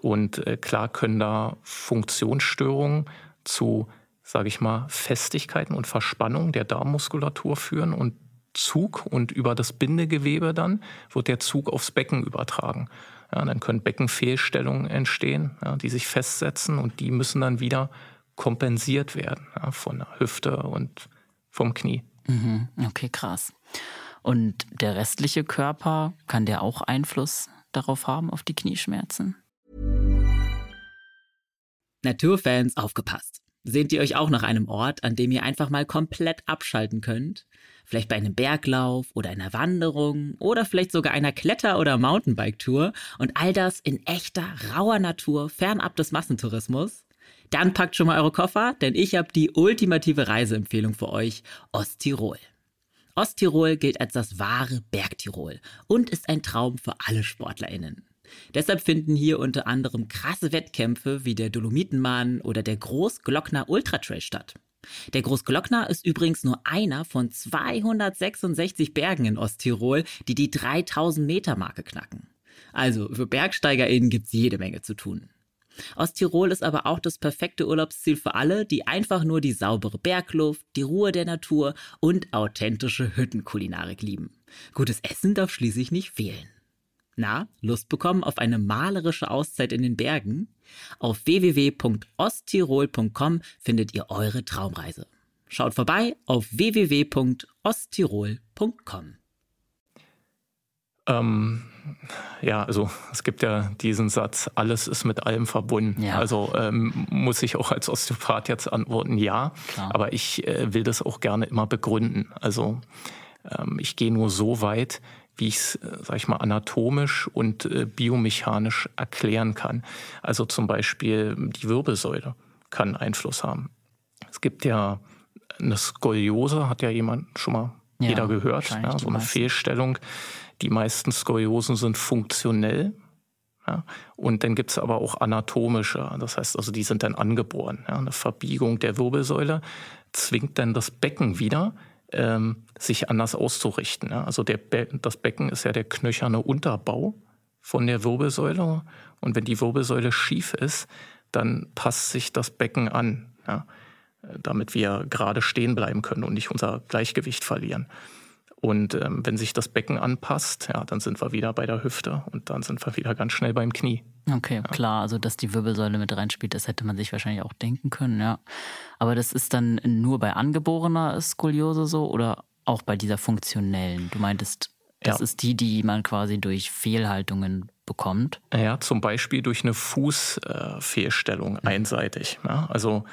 Und äh, klar können da Funktionsstörungen zu, sage ich mal, Festigkeiten und Verspannung der Darmmuskulatur führen und Zug und über das Bindegewebe dann wird der Zug aufs Becken übertragen. Ja, dann können Beckenfehlstellungen entstehen, ja, die sich festsetzen und die müssen dann wieder kompensiert werden ja, von der Hüfte und vom Knie. Mhm, okay, krass. Und der restliche Körper, kann der auch Einfluss darauf haben, auf die Knieschmerzen? Naturfans, aufgepasst. Sehnt ihr euch auch nach einem Ort, an dem ihr einfach mal komplett abschalten könnt? Vielleicht bei einem Berglauf oder einer Wanderung oder vielleicht sogar einer Kletter- oder Mountainbike-Tour und all das in echter, rauer Natur, fernab des Massentourismus? Dann packt schon mal eure Koffer, denn ich habe die ultimative Reiseempfehlung für euch, Osttirol. Osttirol gilt als das wahre Bergtirol und ist ein Traum für alle SportlerInnen. Deshalb finden hier unter anderem krasse Wettkämpfe wie der Dolomitenmann oder der Großglockner Ultratrail statt. Der Großglockner ist übrigens nur einer von 266 Bergen in Osttirol, die die 3000 Meter Marke knacken. Also für BergsteigerInnen gibt's jede Menge zu tun. Osttirol ist aber auch das perfekte Urlaubsziel für alle, die einfach nur die saubere Bergluft, die Ruhe der Natur und authentische Hüttenkulinarik lieben. Gutes Essen darf schließlich nicht fehlen. Na, Lust bekommen auf eine malerische Auszeit in den Bergen? Auf www.osttirol.com findet ihr eure Traumreise. Schaut vorbei auf www.osttirol.com. Ähm, ja, also es gibt ja diesen Satz, alles ist mit allem verbunden. Ja. Also ähm, muss ich auch als Osteopath jetzt antworten, ja. Klar. Aber ich äh, will das auch gerne immer begründen. Also ähm, ich gehe nur so weit, wie ich es, äh, sag ich mal, anatomisch und äh, biomechanisch erklären kann. Also zum Beispiel die Wirbelsäule kann Einfluss haben. Es gibt ja eine Skoliose, hat ja jemand schon mal Ja, jeder gehört, ja, so eine meisten. Fehlstellung. Die meisten Skoliosen sind funktionell. Ja, und dann gibt es aber auch anatomische, das heißt also, die sind dann angeboren. Eine Verbiegung der Wirbelsäule zwingt dann das Becken wieder, ähm, sich anders auszurichten. Also der Be das Becken ist ja der knöcherne Unterbau von der Wirbelsäule. Und wenn die Wirbelsäule schief ist, dann passt sich das Becken an, ja, damit wir gerade stehen bleiben können und nicht unser Gleichgewicht verlieren. Und ähm, wenn sich das Becken anpasst, ja, dann sind wir wieder bei der Hüfte und dann sind wir wieder ganz schnell beim Knie. Okay, klar, also dass die Wirbelsäule mit reinspielt, das hätte man sich wahrscheinlich auch denken können, ja. Aber das ist dann nur bei angeborener Skoliose so oder auch bei dieser funktionellen? Du meintest, das Ja. ist die, die man quasi durch Fehlhaltungen bekommt. Ja, zum Beispiel durch eine Fußfehlstellung einseitig. Ja, also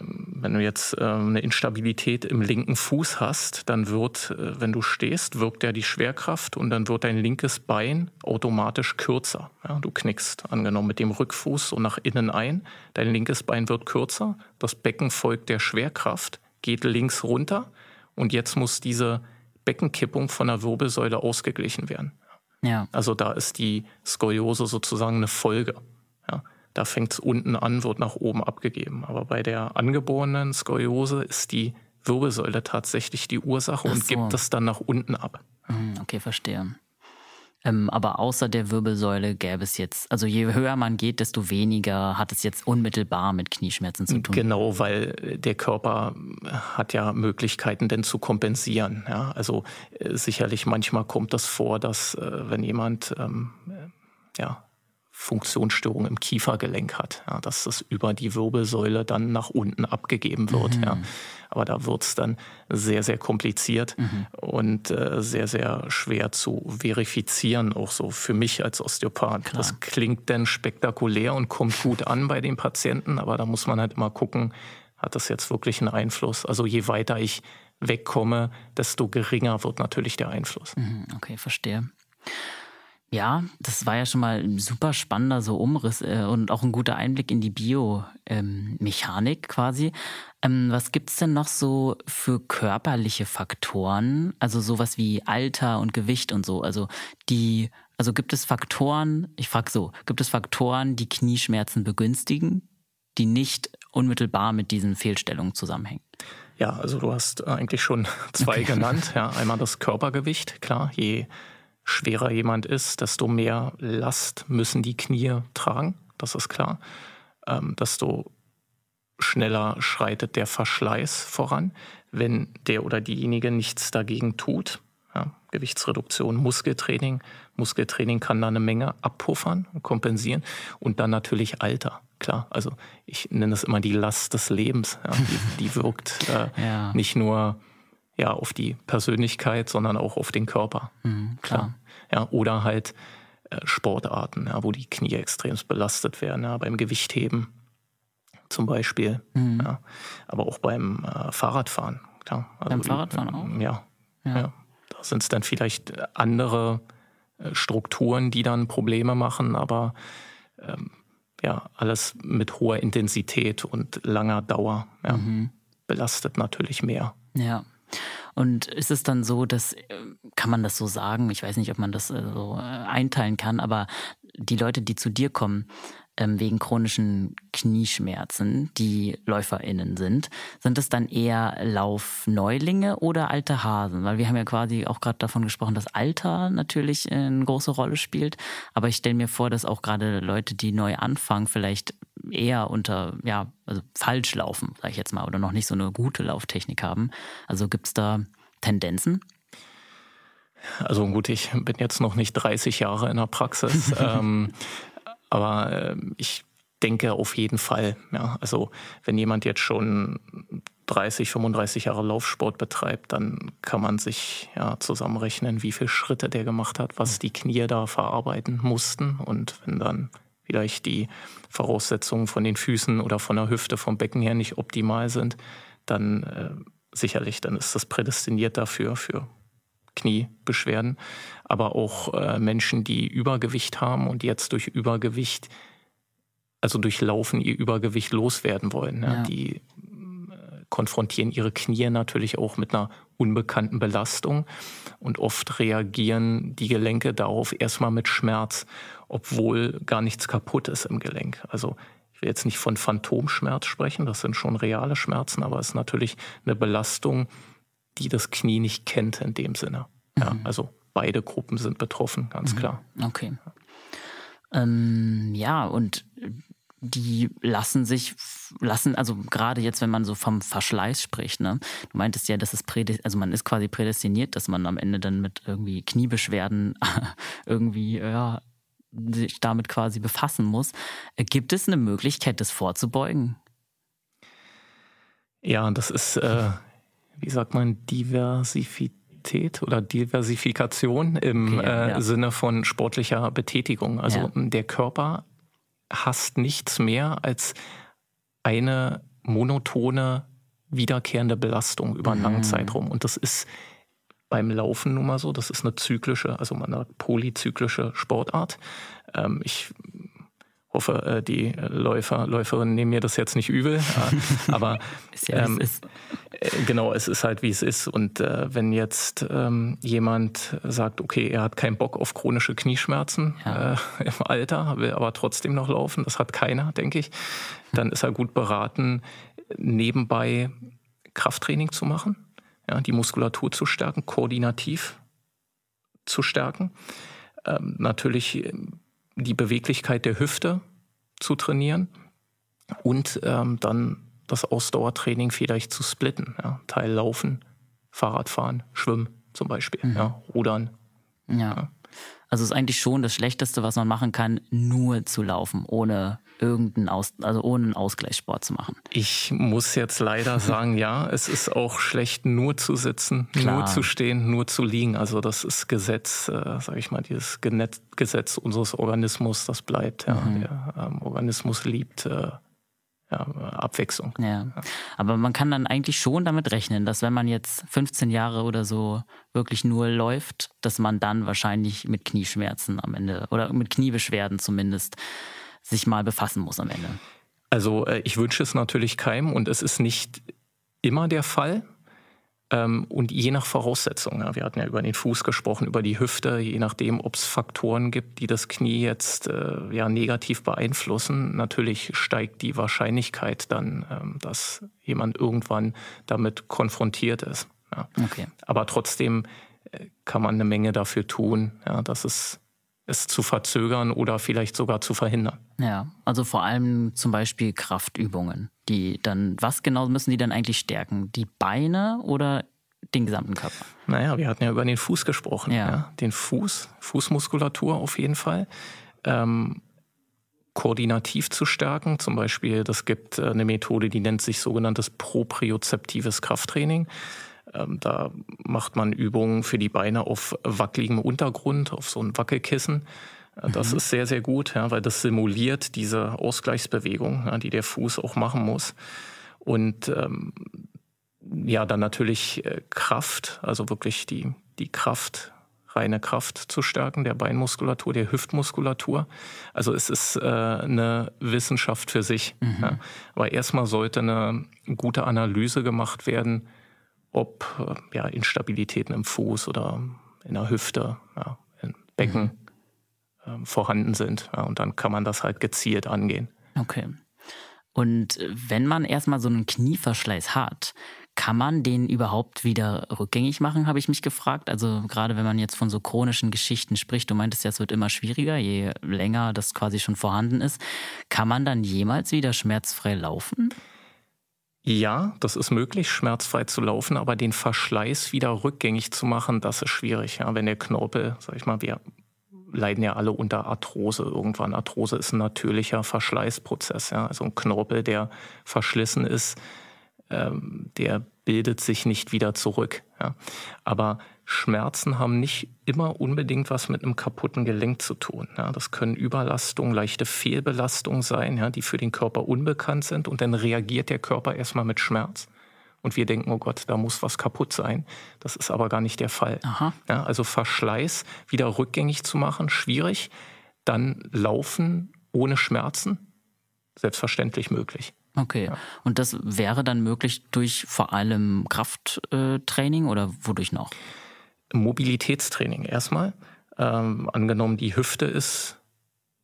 wenn du jetzt ähm, eine Instabilität im linken Fuß hast, dann wird, äh, wenn du stehst, wirkt ja die Schwerkraft und dann wird dein linkes Bein automatisch kürzer. Ja, du knickst angenommen mit dem Rückfuß so nach innen ein, dein linkes Bein wird kürzer, das Becken folgt der Schwerkraft, geht links runter und jetzt muss diese Beckenkippung von der Wirbelsäule ausgeglichen werden. Ja. Also da ist die Skoliose sozusagen eine Folge. Da fängt es unten an, wird nach oben abgegeben. Aber bei der angeborenen Skoliose ist die Wirbelsäule tatsächlich die Ursache so. und gibt das dann nach unten ab. Hm, okay, verstehe. Ähm, aber außer der Wirbelsäule gäbe es jetzt, also je höher man geht, desto weniger hat es jetzt unmittelbar mit Knieschmerzen zu tun. Genau, weil der Körper hat ja Möglichkeiten, denn zu kompensieren. Ja? Also äh, sicherlich manchmal kommt das vor, dass äh, wenn jemand ähm, äh, ja, Funktionsstörung im Kiefergelenk hat, ja, dass das über die Wirbelsäule dann nach unten abgegeben wird. Mhm. Ja. Aber da wird es dann sehr, sehr kompliziert mhm. und äh, sehr, sehr schwer zu verifizieren, auch so für mich als Osteopath. Klar. Das klingt dann spektakulär und kommt gut an bei den Patienten, aber da muss man halt immer gucken, hat das jetzt wirklich einen Einfluss? Also je weiter ich wegkomme, desto geringer wird natürlich der Einfluss. Mhm, okay, verstehe. Ja, das war ja schon mal ein super spannender so Umriss äh, und auch ein guter Einblick in die Biomechanik ähm, quasi. Ähm, was gibt's denn noch so für körperliche Faktoren, also sowas wie Alter und Gewicht und so, also die, also gibt es Faktoren, ich frage so, gibt es Faktoren, die Knieschmerzen begünstigen, die nicht unmittelbar mit diesen Fehlstellungen zusammenhängen? Ja, also du hast eigentlich schon zwei okay. genannt. Ja, einmal das Körpergewicht, klar, je schwerer jemand ist, desto mehr Last müssen die Knie tragen, das ist klar. Ähm, desto schneller schreitet der Verschleiß voran, wenn der oder diejenige nichts dagegen tut. Ja, Gewichtsreduktion, Muskeltraining. Muskeltraining kann da eine Menge abpuffern und kompensieren. Und dann natürlich Alter, klar. Also ich nenne es immer die Last des Lebens. Ja, die, die wirkt äh, ja. nicht nur ja auf die Persönlichkeit, sondern auch auf den Körper. Mhm, klar. Ja, oder halt äh, Sportarten, ja, wo die Knie extremst belastet werden, ja, beim Gewichtheben zum Beispiel. Mhm. Ja, aber auch beim äh, Fahrradfahren. Klar. Also, beim Fahrradfahren auch? Ja. ja. ja. Da sind es dann vielleicht andere äh, Strukturen, die dann Probleme machen, aber ähm, ja, alles mit hoher Intensität und langer Dauer ja, mhm. belastet natürlich mehr. Ja. Und ist es dann so, dass, äh, kann man das so sagen, ich weiß nicht, ob man das äh, so äh, einteilen kann, aber die Leute, die zu dir kommen, ähm, wegen chronischen Knieschmerzen, die LäuferInnen sind, sind es dann eher Laufneulinge oder alte Hasen? Weil wir haben ja quasi auch gerade davon gesprochen, dass Alter natürlich eine große Rolle spielt. Aber ich stelle mir vor, dass auch gerade Leute, die neu anfangen, vielleicht eher unter, ja, also falsch laufen, sage ich jetzt mal, oder noch nicht so eine gute Lauftechnik haben. Also gibt es da Tendenzen? Also gut, ich bin jetzt noch nicht 30 Jahre in der Praxis. ähm, aber äh, ich denke auf jeden Fall, ja, also wenn jemand jetzt schon 30, 35 Jahre Laufsport betreibt, dann kann man sich ja zusammenrechnen, wie viele Schritte der gemacht hat, was die Knie da verarbeiten mussten. Und wenn dann vielleicht die Voraussetzungen von den Füßen oder von der Hüfte, vom Becken her nicht optimal sind, dann äh, sicherlich, dann ist das prädestiniert dafür, für Kniebeschwerden, aber auch äh, Menschen, die Übergewicht haben und jetzt durch Übergewicht, also durch Laufen ihr Übergewicht loswerden wollen. Ja. Ja, die äh, konfrontieren ihre Knie natürlich auch mit einer unbekannten Belastung und oft reagieren die Gelenke darauf erstmal mit Schmerz, obwohl gar nichts kaputt ist im Gelenk. Also ich will jetzt nicht von Phantomschmerz sprechen, das sind schon reale Schmerzen, aber es ist natürlich eine Belastung, die das Knie nicht kennt in dem Sinne. Ja, mhm. also beide Gruppen sind betroffen, ganz mhm. klar. Okay. Ähm, ja, und die lassen sich, lassen, also gerade jetzt, wenn man so vom Verschleiß spricht, ne? Du meintest ja, dass es also man ist quasi prädestiniert, dass man am Ende dann mit irgendwie Kniebeschwerden irgendwie, ja, sich damit quasi befassen muss. Gibt es eine Möglichkeit, das vorzubeugen? Ja, das ist äh, wie sagt man, Diversität oder Diversifikation im okay, äh, ja. Sinne von sportlicher Betätigung. Also ja. der Körper hasst nichts mehr als eine monotone, wiederkehrende Belastung über einen langen mhm. Zeitraum. Und das ist beim Laufen nun mal so. Das ist eine zyklische, also eine polyzyklische Sportart. Ähm, ich hoffe, äh, die Läufer, Läuferinnen nehmen mir das jetzt nicht übel. Aber ja, ähm, es äh, genau, es ist halt wie es ist. Und äh, wenn jetzt ähm, jemand sagt, okay, er hat keinen Bock auf chronische Knieschmerzen ja. äh, im Alter, will aber trotzdem noch laufen, das hat keiner, denke ich, dann ist er gut beraten, nebenbei Krafttraining zu machen, ja, die Muskulatur zu stärken, koordinativ zu stärken. Ähm, natürlich die Beweglichkeit der Hüfte zu trainieren und ähm, dann das Ausdauertraining vielleicht zu splitten. Ja. Teil Laufen, Fahrradfahren, Schwimmen zum Beispiel, mhm. ja, Rudern. Ja. ja. Also ist eigentlich schon das Schlechteste, was man machen kann, nur zu laufen, ohne irgendeinen Aus, also ohne einen Ausgleichssport zu machen. Ich muss jetzt leider sagen, ja, es ist auch schlecht, nur zu sitzen, Klar. nur zu stehen, nur zu liegen. Also das ist Gesetz, äh, sage ich mal, dieses Gesetz unseres Organismus, das bleibt. Ja. Mhm. Der ähm, Organismus liebt äh, ja, Abwechslung. Ja. Aber man kann dann eigentlich schon damit rechnen, dass wenn man jetzt 15 Jahre oder so wirklich nur läuft, dass man dann wahrscheinlich mit Knieschmerzen am Ende oder mit Kniebeschwerden zumindest sich mal befassen muss am Ende. Also äh, ich wünsche es natürlich keinem und es ist nicht immer der Fall. Ähm, und je nach Voraussetzung, wir hatten ja über den Fuß gesprochen, über die Hüfte, je nachdem, ob es Faktoren gibt, die das Knie jetzt äh, ja, negativ beeinflussen, natürlich steigt die Wahrscheinlichkeit dann, ähm, dass jemand irgendwann damit konfrontiert ist. Okay. Aber trotzdem äh, kann man eine Menge dafür tun, dass es es zu verzögern oder vielleicht sogar zu verhindern. Ja, also vor allem zum Beispiel Kraftübungen, die dann, was genau müssen die dann eigentlich stärken? Die Beine oder den gesamten Körper? Naja, wir hatten ja über den Fuß gesprochen. Ja. ja den Fuß, Fußmuskulatur auf jeden Fall. Ähm, koordinativ zu stärken. Zum Beispiel, das gibt äh, eine Methode, die nennt sich sogenanntes propriozeptives Krafttraining. Ähm, da macht man Übungen für die Beine auf wackeligem Untergrund, auf so ein Wackelkissen. Äh, das mhm. ist sehr, sehr gut, ja, weil das simuliert diese Ausgleichsbewegung, ja, die der Fuß auch machen muss. Und ähm, ja, dann natürlich äh, Kraft, also wirklich die, die Kraft, reine Kraft zu stärken, der Beinmuskulatur, der Hüftmuskulatur. Also es ist äh, eine Wissenschaft für sich. Mhm. Ja. Aber erstmal sollte eine gute Analyse gemacht werden, ob äh, ja, Instabilitäten im Fuß oder in der Hüfte, ja, im Becken mhm. äh, vorhanden sind. Ja, und dann kann man das halt gezielt angehen. Okay. Und wenn man erstmal so einen Knieverschleiß hat, kann man den überhaupt wieder rückgängig machen, habe ich mich gefragt. Also gerade wenn man jetzt von so chronischen Geschichten spricht, du meintest ja, es wird immer schwieriger, je länger das quasi schon vorhanden ist. Kann man dann jemals wieder schmerzfrei laufen? Ja, das ist möglich, schmerzfrei zu laufen, aber den Verschleiß wieder rückgängig zu machen, das ist schwierig. Ja, wenn der Knorpel, sag ich mal, wir leiden ja alle unter Arthrose irgendwann. Arthrose ist ein natürlicher Verschleißprozess. Ja, also ein Knorpel, der verschlissen ist, ähm, der bildet sich nicht wieder zurück. Ja. Aber Schmerzen haben nicht immer unbedingt was mit einem kaputten Gelenk zu tun. Ja, das können Überlastungen, leichte Fehlbelastungen sein, ja, die für den Körper unbekannt sind. Und dann reagiert der Körper erstmal mit Schmerz. Und wir denken, oh Gott, da muss was kaputt sein. Das ist aber gar nicht der Fall. Ja, also Verschleiß wieder rückgängig zu machen, schwierig. Dann Laufen ohne Schmerzen, selbstverständlich möglich. Okay. Ja. Und das wäre dann möglich durch vor allem Krafttraining oder wodurch noch? Mobilitätstraining erstmal. Ähm, angenommen, die Hüfte ist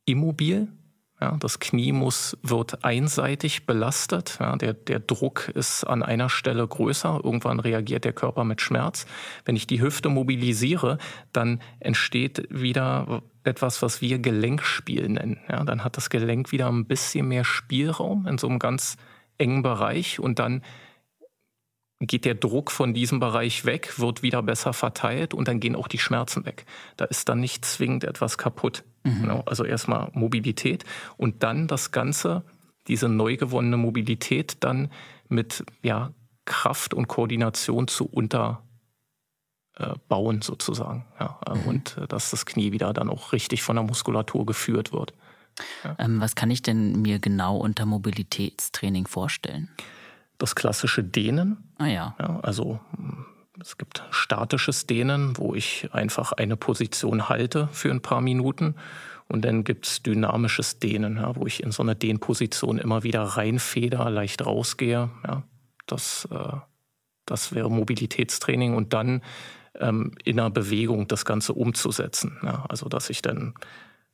immobil. Ja, das Knie muss, wird einseitig belastet. Ja, der, der Druck ist an einer Stelle größer. Irgendwann reagiert der Körper mit Schmerz. Wenn ich die Hüfte mobilisiere, dann entsteht wieder etwas, was wir Gelenkspiel nennen. Ja, dann hat das Gelenk wieder ein bisschen mehr Spielraum in so einem ganz engen Bereich und dann geht der Druck von diesem Bereich weg, wird wieder besser verteilt und dann gehen auch die Schmerzen weg. Da ist dann nicht zwingend etwas kaputt. Mhm. Genau. Also erstmal Mobilität und dann das Ganze, diese neu gewonnene Mobilität dann mit ja, Kraft und Koordination zu unterbauen sozusagen. Ja, mhm. Und äh, dass das Knie wieder dann auch richtig von der Muskulatur geführt wird. Ja. Ähm, was kann ich denn mir genau unter Mobilitätstraining vorstellen? Das klassische Dehnen. Ah ja. ja also es gibt statisches Dehnen, wo ich einfach eine Position halte für ein paar Minuten Und dann gibt es dynamisches Dehnen, ja, wo ich in so eine Dehnposition immer wieder reinfeder, leicht rausgehe. Ja. Das, äh, das wäre Mobilitätstraining und dann ähm, in einer Bewegung das Ganze umzusetzen. Ja. Also dass ich dann,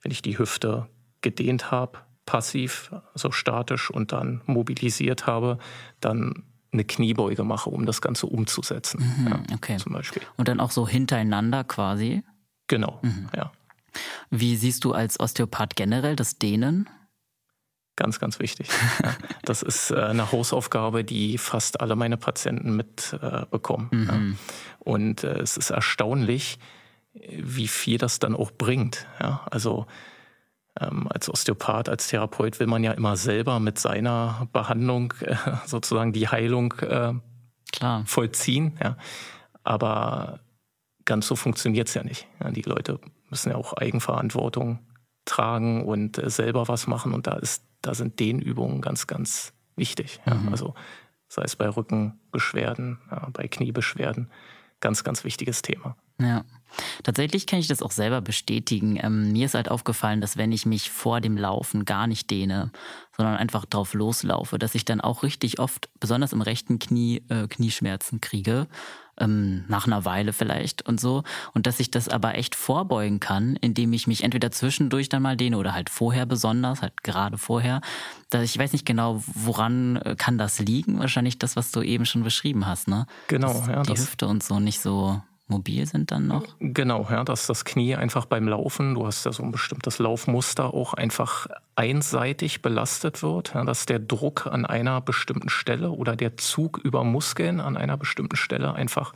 wenn ich die Hüfte gedehnt habe, passiv, also statisch und dann mobilisiert habe, dann eine Kniebeuge mache, um das Ganze umzusetzen. Mhm, ja, okay. Zum Beispiel. Und dann auch so hintereinander quasi? Genau, mhm. ja. Wie siehst du als Osteopath generell das Dehnen? Ganz, ganz wichtig. das ist äh, eine Hausaufgabe, die fast alle meine Patienten mitbekommen. Äh, mhm. Und äh, es ist erstaunlich, wie viel das dann auch bringt. Also als Osteopath, als Therapeut will man ja immer selber mit seiner Behandlung sozusagen die Heilung Klar. vollziehen. Aber ganz so funktioniert es ja nicht. Die Leute müssen ja auch Eigenverantwortung tragen und äh, selber was machen. Und da ist, da sind Dehnübungen ganz, ganz wichtig. Ja. Mhm. Also sei es bei Rückenbeschwerden, ja, bei Kniebeschwerden, ganz, ganz wichtiges Thema. Ja. Tatsächlich kann ich das auch selber bestätigen. Ähm, mir ist halt aufgefallen, dass wenn ich mich vor dem Laufen gar nicht dehne, sondern einfach drauf loslaufe, dass ich dann auch richtig oft, besonders im rechten Knie, äh, Knieschmerzen kriege ähm, nach einer Weile vielleicht und so. Und dass ich das aber echt vorbeugen kann, indem ich mich entweder zwischendurch dann mal dehne oder halt vorher besonders, halt gerade vorher. Dass ich weiß nicht genau, woran äh, kann das liegen? Wahrscheinlich das, was du eben schon beschrieben hast, ne? Genau, dass ja. Die Hüfte und so nicht so mobil sind dann noch? Genau, ja, dass das Knie einfach beim Laufen, du hast ja so ein bestimmtes Laufmuster, auch einfach einseitig belastet wird, ja, dass der Druck an einer bestimmten Stelle oder der Zug über Muskeln an einer bestimmten Stelle einfach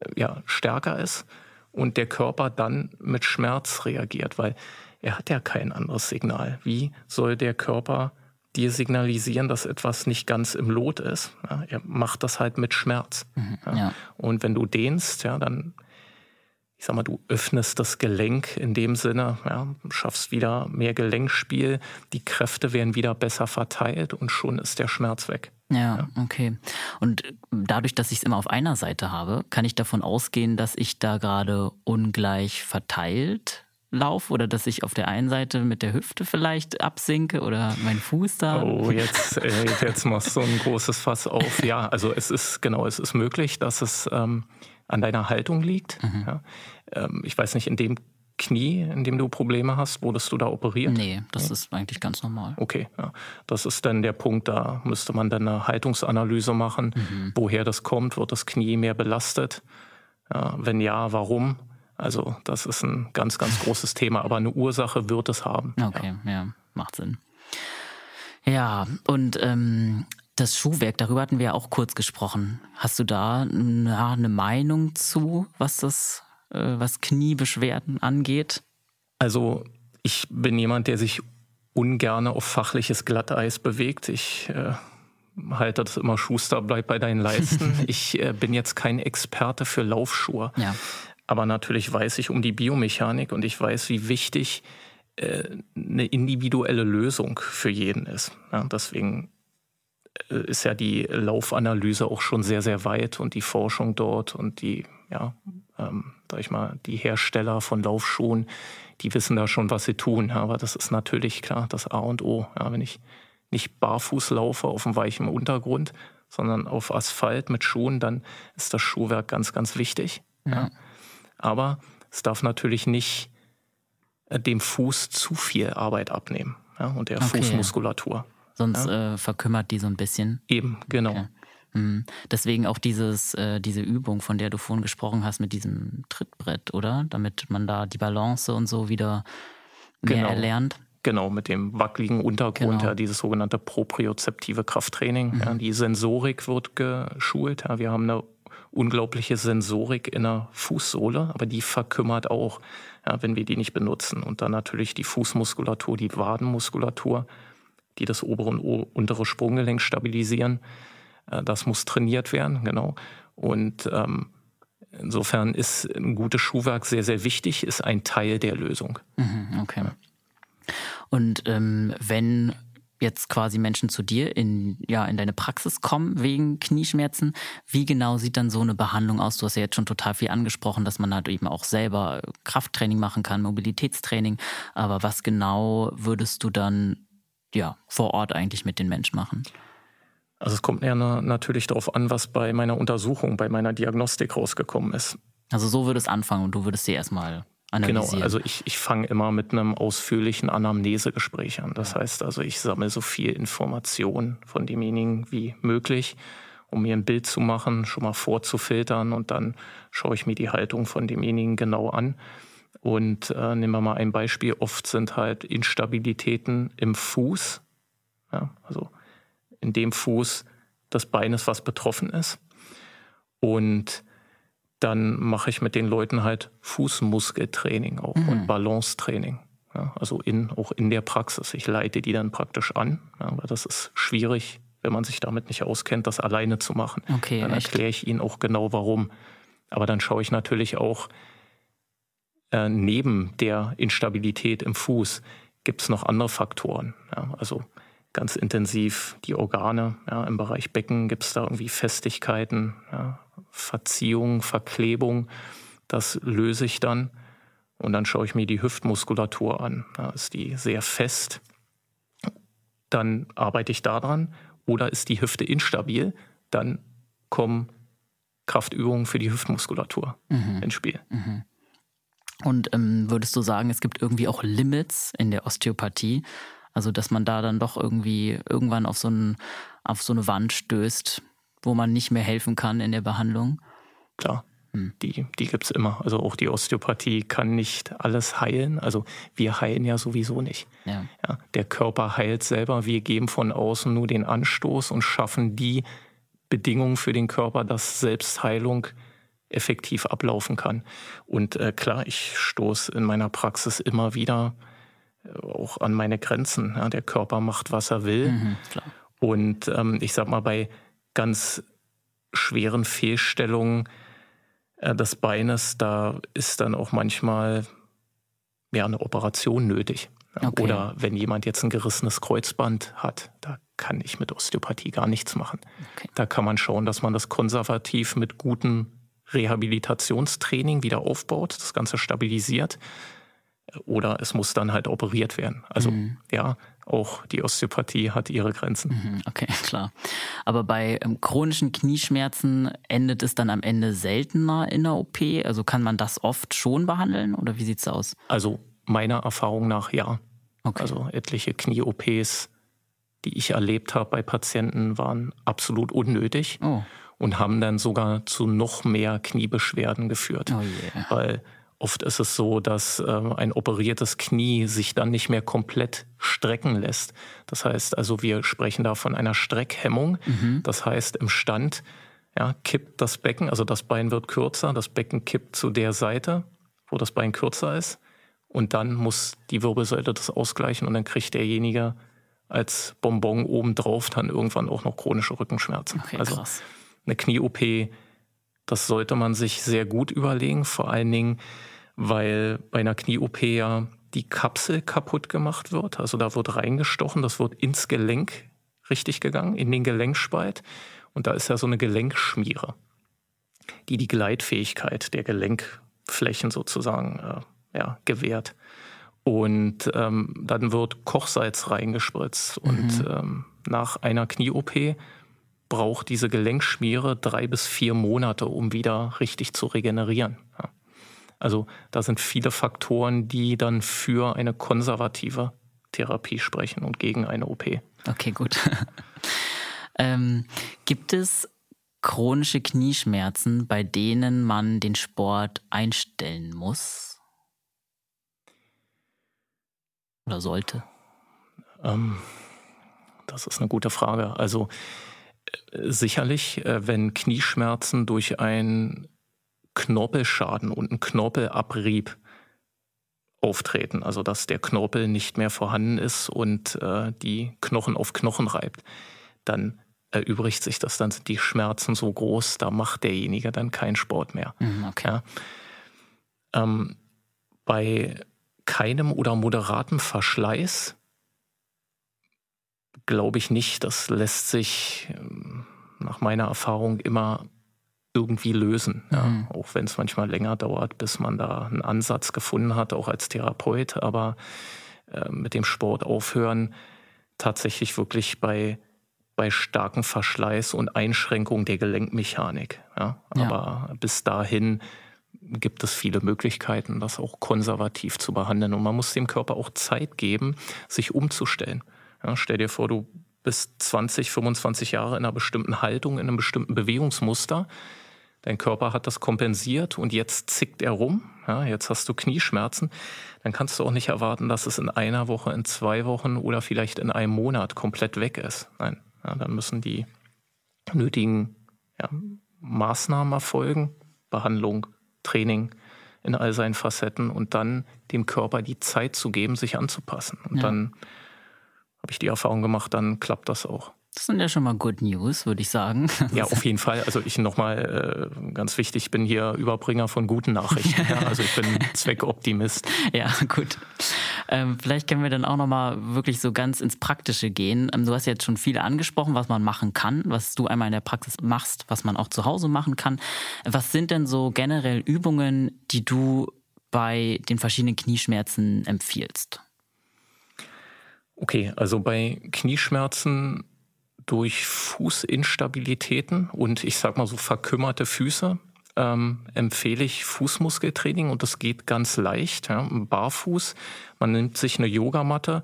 äh, ja, stärker ist und der Körper dann mit Schmerz reagiert, weil er hat ja kein anderes Signal. Wie soll der Körper dir signalisieren, dass etwas nicht ganz im Lot ist. Ja, er macht das halt mit Schmerz. Mhm, ja. Ja. Und wenn du dehnst, ja, dann, ich sag mal, du öffnest das Gelenk in dem Sinne, ja, schaffst wieder mehr Gelenkspiel, die Kräfte werden wieder besser verteilt und schon ist der Schmerz weg. Ja, okay. Und dadurch, dass ich es immer auf einer Seite habe, kann ich davon ausgehen, dass ich da gerade ungleich verteilt laufe oder dass ich auf der einen Seite mit der Hüfte vielleicht absinke oder mein Fuß da. Oh, jetzt, äh, jetzt machst du ein großes Fass auf. Ja, also es ist genau, es ist möglich, dass es ähm, an deiner Haltung liegt. Mhm. Ja. Ähm, ich weiß nicht, in dem Knie, in dem du Probleme hast, wurdest du da operiert? Nee, das nee? ist eigentlich ganz normal. Okay, ja. das ist dann der Punkt, da müsste man dann eine Haltungsanalyse machen, mhm. woher das kommt, wird das Knie mehr belastet? Ja, wenn ja, warum? Also das ist ein ganz, ganz großes Thema, aber eine Ursache wird es haben. Okay, ja, ja macht Sinn. Ja, und ähm, das Schuhwerk, darüber hatten wir ja auch kurz gesprochen. Hast du da na, eine Meinung zu, was das, äh, was Kniebeschwerden angeht? Also ich bin jemand, der sich ungern auf fachliches Glatteis bewegt. Ich äh, halte das immer Schuster, bleib bei deinen Leisten. ich äh, bin jetzt kein Experte für Laufschuhe. Ja. Aber natürlich weiß ich um die Biomechanik und ich weiß, wie wichtig äh, eine individuelle Lösung für jeden ist. Ja, deswegen äh, ist ja die Laufanalyse auch schon sehr, sehr weit und die Forschung dort und die, ja, ähm, sag ich mal, die Hersteller von Laufschuhen, die wissen da schon, was sie tun. Ja, aber das ist natürlich klar das A und O. Ja, wenn ich nicht barfuß laufe auf einem weichen Untergrund, sondern auf Asphalt mit Schuhen, dann ist das Schuhwerk ganz, ganz wichtig. Ja. Aber es darf natürlich nicht äh, dem Fuß zu viel Arbeit abnehmen ja, und der okay. Fußmuskulatur. Sonst ja. äh, verkümmert die so ein bisschen. Eben, genau. Okay. Mhm. Deswegen auch dieses, äh, diese Übung, von der du vorhin gesprochen hast, mit diesem Trittbrett, oder? Damit man da die Balance und so wieder mehr genau. erlernt. Genau, mit dem wackeligen Untergrund, genau. ja, dieses sogenannte propriozeptive Krafttraining. Mhm. Ja, die Sensorik wird geschult. Ja, wir haben eine unglaubliche Sensorik in der Fußsohle, aber die verkümmert auch, ja, wenn wir die nicht benutzen. Und dann natürlich die Fußmuskulatur, die Wadenmuskulatur, die das obere und untere Sprunggelenk stabilisieren. Äh, das muss trainiert werden, genau. Und ähm, insofern ist ein gutes Schuhwerk sehr, sehr wichtig, ist ein Teil der Lösung. Mhm, okay. Und ähm, wenn jetzt quasi Menschen zu dir in, ja, in deine Praxis kommen wegen Knieschmerzen, wie genau sieht dann so eine Behandlung aus? Du hast ja jetzt schon total viel angesprochen, dass man halt eben auch selber Krafttraining machen kann, Mobilitätstraining. Aber was genau würdest du dann ja, vor Ort eigentlich mit den Menschen machen? Also es kommt ja natürlich darauf an, was bei meiner Untersuchung, bei meiner Diagnostik rausgekommen ist. Also so würde es anfangen und du würdest sie erstmal analysieren. Genau, also ich, ich fange immer mit einem ausführlichen Anamnesegespräch an. Das heißt also, ich sammle so viel Information von demjenigen wie möglich, um mir ein Bild zu machen, schon mal vorzufiltern und dann schaue ich mir die Haltung von demjenigen genau an. Und äh, nehmen wir mal ein Beispiel, oft sind halt Instabilitäten im Fuß, ja, also in dem Fuß des Beines, was betroffen ist. Und dann mache ich mit den Leuten halt Fußmuskeltraining auch mhm. und Balancetraining. Ja, also in, auch in der Praxis. Ich leite die dann praktisch an, ja, weil das ist schwierig, wenn man sich damit nicht auskennt, das alleine zu machen. Okay, dann erkläre ich ihnen auch genau warum. Aber dann schaue ich natürlich auch äh, neben der Instabilität im Fuß gibt es noch andere Faktoren. Ja, also ganz intensiv die Organe. Ja, Im Bereich Becken gibt es da irgendwie Festigkeiten, ja, Verziehung, Verklebung. Das löse ich dann. Und dann schaue ich mir die Hüftmuskulatur an. Da ist die sehr fest. Dann arbeite ich daran. Oder ist die Hüfte instabil? Dann kommen Kraftübungen für die Hüftmuskulatur mhm. ins Spiel. Mhm. Und ähm, würdest du sagen, es gibt irgendwie auch Limits in der Osteopathie? Also, dass man da dann doch irgendwie irgendwann auf so, ein, auf so eine Wand stößt, wo man nicht mehr helfen kann in der Behandlung? Klar. Hm. Die, die gibt es immer. Also auch die Osteopathie kann nicht alles heilen. Also wir heilen ja sowieso nicht. Ja. Ja, der Körper heilt selber. Wir geben von außen nur den Anstoß und schaffen die Bedingungen für den Körper, dass Selbstheilung effektiv ablaufen kann. Und äh, klar, ich stoße in meiner Praxis immer wieder auch an meine Grenzen. Ja, der Körper macht, was er will. Mhm, und ähm, ich sag mal, bei ganz schweren Fehlstellungen äh, des Beines, da ist dann auch manchmal ja, eine Operation nötig. Okay. Oder wenn jemand jetzt ein gerissenes Kreuzband hat, da kann ich mit Osteopathie gar nichts machen. Okay. Da kann man schauen, dass man das konservativ mit gutem Rehabilitationstraining wieder aufbaut, das Ganze stabilisiert oder es muss dann halt operiert werden. Also mhm. ja, auch die Osteopathie hat ihre Grenzen. Mhm, okay, klar. Aber bei ähm, chronischen Knieschmerzen endet es dann am Ende seltener in der OP? Also kann man das oft schon behandeln oder wie sieht es aus? Also meiner Erfahrung nach ja. Okay. Also etliche Knie-OPs, die ich erlebt habe bei Patienten, waren absolut unnötig oh. und haben dann sogar zu noch mehr Kniebeschwerden geführt. Oh yeah. Weil Oft ist es so, dass äh, ein operiertes Knie sich dann nicht mehr komplett strecken lässt. Das heißt also, wir sprechen da von einer Streckhemmung. Mhm. Das heißt, im Stand ja, kippt das Becken, also das Bein wird kürzer, das Becken kippt zu der Seite, wo das Bein kürzer ist. Und dann muss die Wirbelsäule das ausgleichen und dann kriegt derjenige als Bonbon obendrauf dann irgendwann auch noch chronische Rückenschmerzen. Okay, also krass. eine Knie-OP, das sollte man sich sehr gut überlegen. Vor allen Dingen, weil bei einer Knie-OP ja die Kapsel kaputt gemacht wird. Also da wird reingestochen, das wird ins Gelenk richtig gegangen, in den Gelenkspalt. Und da ist ja so eine Gelenkschmiere, die die Gleitfähigkeit der Gelenkflächen sozusagen äh, ja, gewährt. Und ähm, dann wird Kochsalz reingespritzt. Mhm. Und ähm, nach einer Knie-OP braucht diese Gelenkschmiere drei bis vier Monate, um wieder richtig zu regenerieren. Ja. Also da sind viele Faktoren, die dann für eine konservative Therapie sprechen und gegen eine OP. Okay, gut. ähm, gibt es chronische Knieschmerzen, bei denen man den Sport einstellen muss? Oder sollte? Ähm, das ist eine gute Frage. Also äh, sicherlich, äh, wenn Knieschmerzen durch ein Knorpelschaden und ein Knorpelabrieb auftreten, also dass der Knorpel nicht mehr vorhanden ist und äh, die Knochen auf Knochen reibt, dann erübrigt sich das, dann sind die Schmerzen so groß, da macht derjenige dann keinen Sport mehr. Mhm, okay. Ja. Ähm, bei keinem oder moderatem Verschleiß glaube ich nicht. Das lässt sich ähm, nach meiner Erfahrung immer irgendwie lösen. Ja. Mhm. Auch wenn es manchmal länger dauert, bis man da einen Ansatz gefunden hat, auch als Therapeut. Aber äh, mit dem Sport aufhören tatsächlich wirklich bei, bei starkem Verschleiß und Einschränkung der Gelenkmechanik. Ja. Aber ja. bis dahin gibt es viele Möglichkeiten, das auch konservativ zu behandeln. Und man muss dem Körper auch Zeit geben, sich umzustellen. Ja, stell dir vor, du bist 20, 25 Jahre in einer bestimmten Haltung, in einem bestimmten Bewegungsmuster. Dein Körper hat das kompensiert und jetzt zickt er rum. Ja, jetzt hast du Knieschmerzen. Dann kannst du auch nicht erwarten, dass es in einer Woche, in zwei Wochen oder vielleicht in einem Monat komplett weg ist. Nein, ja, dann müssen die nötigen ja, Maßnahmen erfolgen, Behandlung, Training in all seinen Facetten und dann dem Körper die Zeit zu geben, sich anzupassen. Und dann habe ich die Erfahrung gemacht, dann klappt das auch. Das sind ja schon mal Good News, würde ich sagen. Ja, auf jeden Fall. Also ich nochmal äh, ganz wichtig, ich bin hier Überbringer von guten Nachrichten. ja, also ich bin Zweckoptimist. Ja, gut. Ähm, vielleicht können wir dann auch nochmal wirklich so ganz ins Praktische gehen. Ähm, du hast jetzt schon viele angesprochen, was man machen kann, was du einmal in der Praxis machst, was man auch zu Hause machen kann. Was sind denn so generell Übungen, die du bei den verschiedenen Knieschmerzen empfiehlst? Okay, also bei Knieschmerzen durch Fußinstabilitäten und ich sag mal so verkümmerte Füße ähm, empfehle ich Fußmuskeltraining und das geht ganz leicht. Ja, barfuß, man nimmt sich eine Yogamatte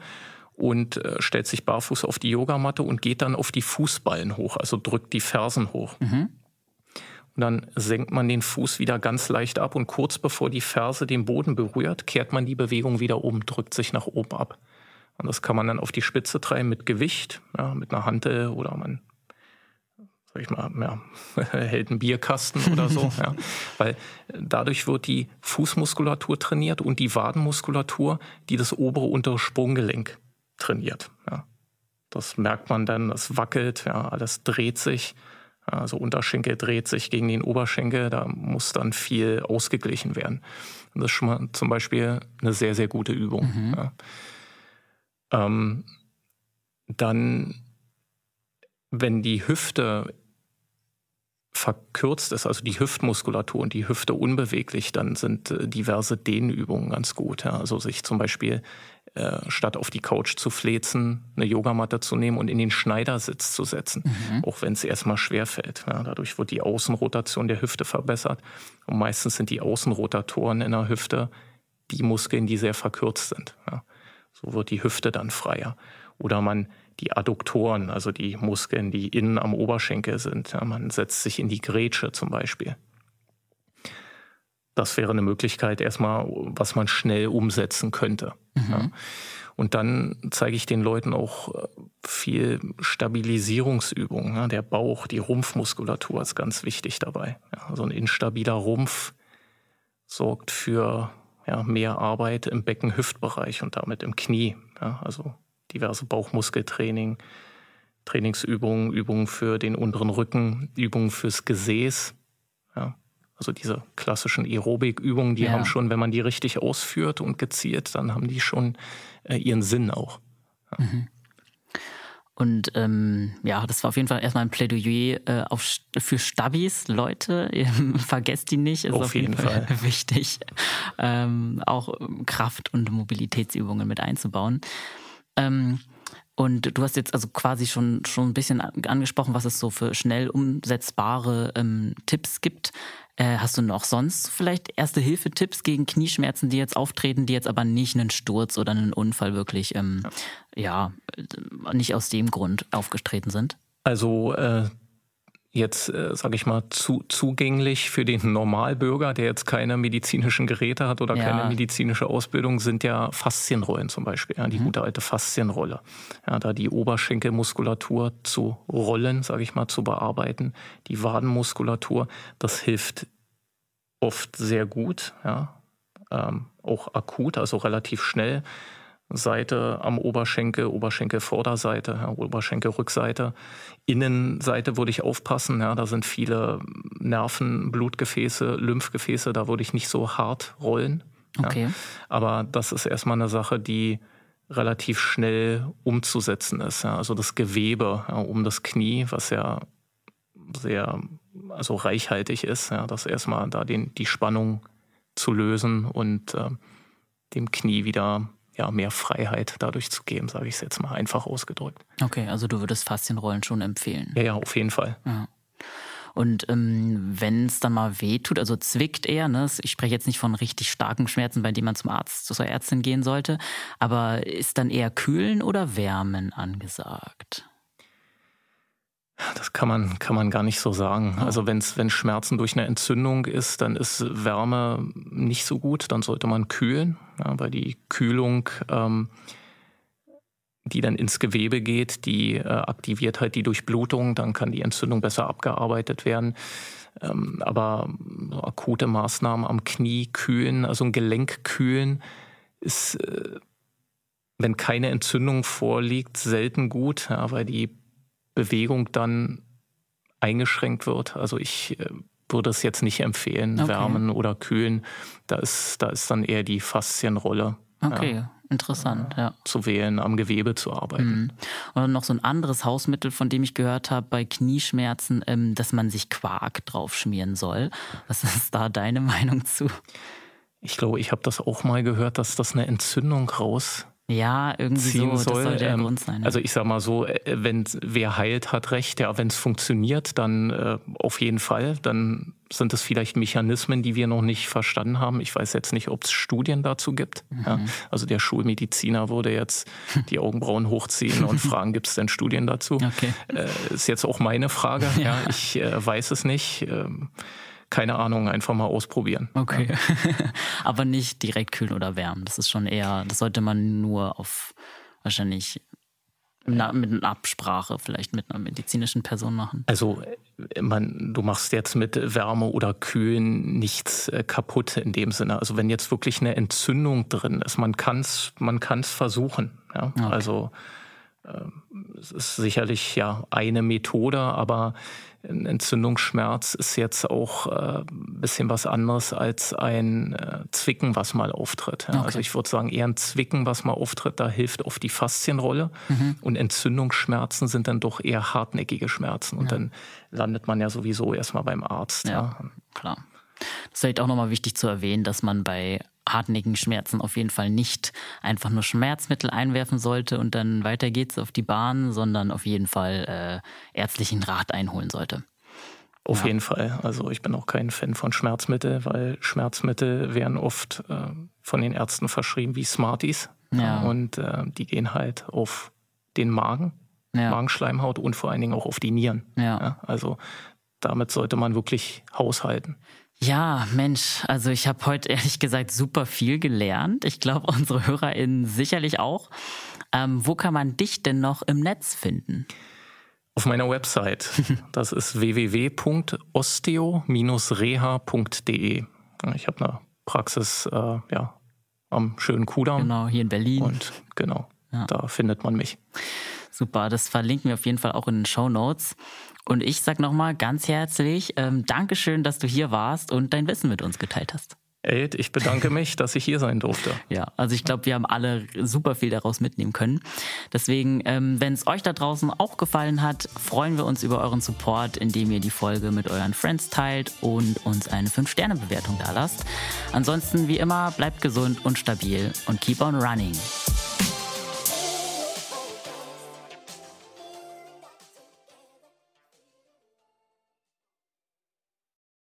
und äh, stellt sich barfuß auf die Yogamatte und geht dann auf die Fußballen hoch, also drückt die Fersen hoch. Mhm. Und dann senkt man den Fuß wieder ganz leicht ab und kurz bevor die Ferse den Boden berührt, kehrt man die Bewegung wieder um, drückt sich nach oben ab. Und das kann man dann auf die Spitze treiben mit Gewicht, ja, mit einer Hantel oder man sag ich mal, ja, hält einen Bierkasten oder so. ja. Weil dadurch wird die Fußmuskulatur trainiert und die Wadenmuskulatur, die das obere untere Sprunggelenk trainiert. Ja. Das merkt man dann, das wackelt, ja, alles dreht sich. Also Unterschenkel dreht sich gegen den Oberschenkel, da muss dann viel ausgeglichen werden. Und das ist schon mal zum Beispiel eine sehr, sehr gute Übung. Mhm. Ja. Ähm, dann, wenn die Hüfte verkürzt ist, also die Hüftmuskulatur und die Hüfte unbeweglich, dann sind äh, diverse Dehnübungen ganz gut. Ja. Also sich zum Beispiel äh, statt auf die Couch zu flezen, eine Yogamatte zu nehmen und in den Schneidersitz zu setzen, mhm. auch wenn es erstmal schwer fällt. Ja. Dadurch wird die Außenrotation der Hüfte verbessert und meistens sind die Außenrotatoren in der Hüfte die Muskeln, die sehr verkürzt sind. Ja. So wird die Hüfte dann freier. Oder man die Adduktoren, also die Muskeln, die innen am Oberschenkel sind. Ja, man setzt sich in die Grätsche zum Beispiel. Das wäre eine Möglichkeit erstmal, was man schnell umsetzen könnte. Mhm. Ja. Und dann zeige ich den Leuten auch äh, viel Stabilisierungsübungen. Ja. Der Bauch, die Rumpfmuskulatur ist ganz wichtig dabei. So ein instabiler Rumpf sorgt für ja, mehr Arbeit im Becken-Hüftbereich und damit im Knie. Ja, also diverse Bauchmuskeltraining, Trainingsübungen, Übungen für den unteren Rücken, Übungen fürs Gesäß. Ja, also diese klassischen Aerobik-Übungen, die ja. haben schon, wenn man die richtig ausführt und gezielt, dann haben die schon äh, ihren Sinn auch. Mhm. Und ähm, ja, das war auf jeden Fall erstmal ein Plädoyer äh, auf, für Stabis, Leute. vergesst die nicht, ist auf, auf jeden, jeden Fall, Fall, wichtig. Ähm, auch Kraft- und Mobilitätsübungen mit einzubauen. Ähm, und du hast jetzt also quasi schon, schon ein bisschen angesprochen, was es so für schnell umsetzbare ähm, Tipps gibt. Äh, hast du noch sonst vielleicht Erste-Hilfe-Tipps gegen Knieschmerzen, die jetzt auftreten, die jetzt aber nicht einen Sturz oder einen Unfall wirklich, ähm, ja. ja, nicht aus dem Grund aufgetreten sind? Also äh, jetzt, äh, sage ich mal, zu, zugänglich für den Normalbürger, der jetzt keine medizinischen Geräte hat oder ja. keine medizinische Ausbildung, sind ja Faszienrollen zum Beispiel, ja, die mhm. gute alte Faszienrolle. Ja, da die Oberschenkelmuskulatur zu rollen, sage ich mal, zu bearbeiten, die Wadenmuskulatur, das hilft oft sehr gut, ja, ähm, auch akut, also relativ schnell. Seite am Oberschenkel, Oberschenkelvorderseite, ja, Oberschenkelrückseite. Innenseite würde ich aufpassen, ja, da sind viele Nerven, Blutgefäße, Lymphgefäße, da würde ich nicht so hart rollen. Okay. Ja. Aber das ist erstmal eine Sache, die relativ schnell umzusetzen ist. Ja. Also das Gewebe ja, um das Knie, was ja sehr also reichhaltig ist, ja, das erstmal da den, die Spannung zu lösen und äh, dem Knie wieder ja, mehr Freiheit dadurch zu geben, sage ich es jetzt mal einfach ausgedrückt. Okay, also du würdest Faszienrollen schon empfehlen. Ja, ja, auf jeden Fall. Ja. Und ähm, wenn es dann mal wehtut, also zwickt eher, ne? ich spreche jetzt nicht von richtig starken Schmerzen, bei denen man zum Arzt, zur Ärztin gehen sollte, aber ist dann eher Kühlen oder Wärmen angesagt? Das kann man, kann man gar nicht so sagen. Also wenn's, wenn Schmerzen durch eine Entzündung ist, dann ist Wärme nicht so gut. Dann sollte man kühlen, ja, weil die Kühlung, ähm, die dann ins Gewebe geht, die äh, aktiviert halt die Durchblutung. Dann kann die Entzündung besser abgearbeitet werden. Ähm, aber so akute Maßnahmen am Knie kühlen, also ein Gelenk kühlen, ist, äh, wenn keine Entzündung vorliegt, selten gut, ja, weil die Bewegung dann eingeschränkt wird. Also ich äh, würde es jetzt nicht empfehlen, okay. wärmen oder kühlen. Da ist, da ist dann eher die Faszienrolle. Okay, ja, interessant, ja. Zu wählen, am Gewebe zu arbeiten. Mhm. Und noch so ein anderes Hausmittel, von dem ich gehört habe, bei Knieschmerzen, ähm, dass man sich Quark drauf schmieren soll. Was ist da deine Meinung zu? Ich glaube, ich habe das auch mal gehört, dass das eine Entzündung raus ja, irgendwie so, soll. soll der ähm, Grund sein. Ja. Also ich sag mal so, äh, wenn wer heilt, hat recht. Ja, wenn es funktioniert, dann äh, auf jeden Fall. Dann sind es vielleicht Mechanismen, die wir noch nicht verstanden haben. Ich weiß jetzt nicht, ob es Studien dazu gibt. Mhm. Ja, also der Schulmediziner würde jetzt die Augenbrauen hochziehen und fragen, gibt es denn Studien dazu? Okay. Äh, ist jetzt auch meine Frage. Ja, ja ich äh, weiß es nicht. Ähm, keine Ahnung, einfach mal ausprobieren. Okay. Ja. Aber nicht direkt kühlen oder wärmen. Das ist schon eher, das sollte man nur auf wahrscheinlich mit einer Absprache vielleicht mit einer medizinischen Person machen. Also man, du machst jetzt mit Wärme oder Kühlen nichts äh, kaputt in dem Sinne. Also wenn jetzt wirklich eine Entzündung drin ist, man kann es man kann's versuchen. Ja? Okay. Also es ist sicherlich ja eine Methode, aber ein Entzündungsschmerz ist jetzt auch äh, ein bisschen was anderes als ein äh, Zwicken, was mal auftritt. Ja. Okay. Also ich würde sagen, eher ein Zwicken, was mal auftritt, da hilft oft die Faszienrolle. Mhm. Und Entzündungsschmerzen sind dann doch eher hartnäckige Schmerzen. Und ja. dann landet man ja sowieso erstmal beim Arzt. Ja, ja. klar. Das ist halt auch nochmal wichtig zu erwähnen, dass man bei hartnäckigen Schmerzen auf jeden Fall nicht einfach nur Schmerzmittel einwerfen sollte und dann weiter geht's auf die Bahn, sondern auf jeden Fall äh, ärztlichen Rat einholen sollte. Auf ja. jeden Fall. Also ich bin auch kein Fan von Schmerzmittel, weil Schmerzmittel werden oft äh, von den Ärzten verschrieben wie Smarties. Ja. Und äh, die gehen halt auf den Magen, ja. Magenschleimhaut und vor allen Dingen auch auf die Nieren. Ja. also damit sollte man wirklich haushalten. Ja, Mensch, also ich habe heute ehrlich gesagt super viel gelernt. Ich glaube, unsere HörerInnen sicherlich auch. Ähm, wo kann man dich denn noch im Netz finden? Auf meiner Website. Das ist www.osteo-reha.de. Ich habe eine Praxis äh, ja, am schönen Kudamm. Genau, hier in Berlin. Und genau, ja. da findet man mich. Super, das verlinken wir auf jeden Fall auch in den Show Notes. Und ich sag nochmal ganz herzlich ähm, Dankeschön, dass du hier warst und dein Wissen mit uns geteilt hast. Ed, ich bedanke mich, dass ich hier sein durfte. Ja, also ich glaube, wir haben alle super viel daraus mitnehmen können. Deswegen, ähm, wenn es euch da draußen auch gefallen hat, freuen wir uns über euren Support, indem ihr die Folge mit euren Friends teilt und uns eine 5-Sterne-Bewertung da lasst. Ansonsten, wie immer, bleibt gesund und stabil und keep on running.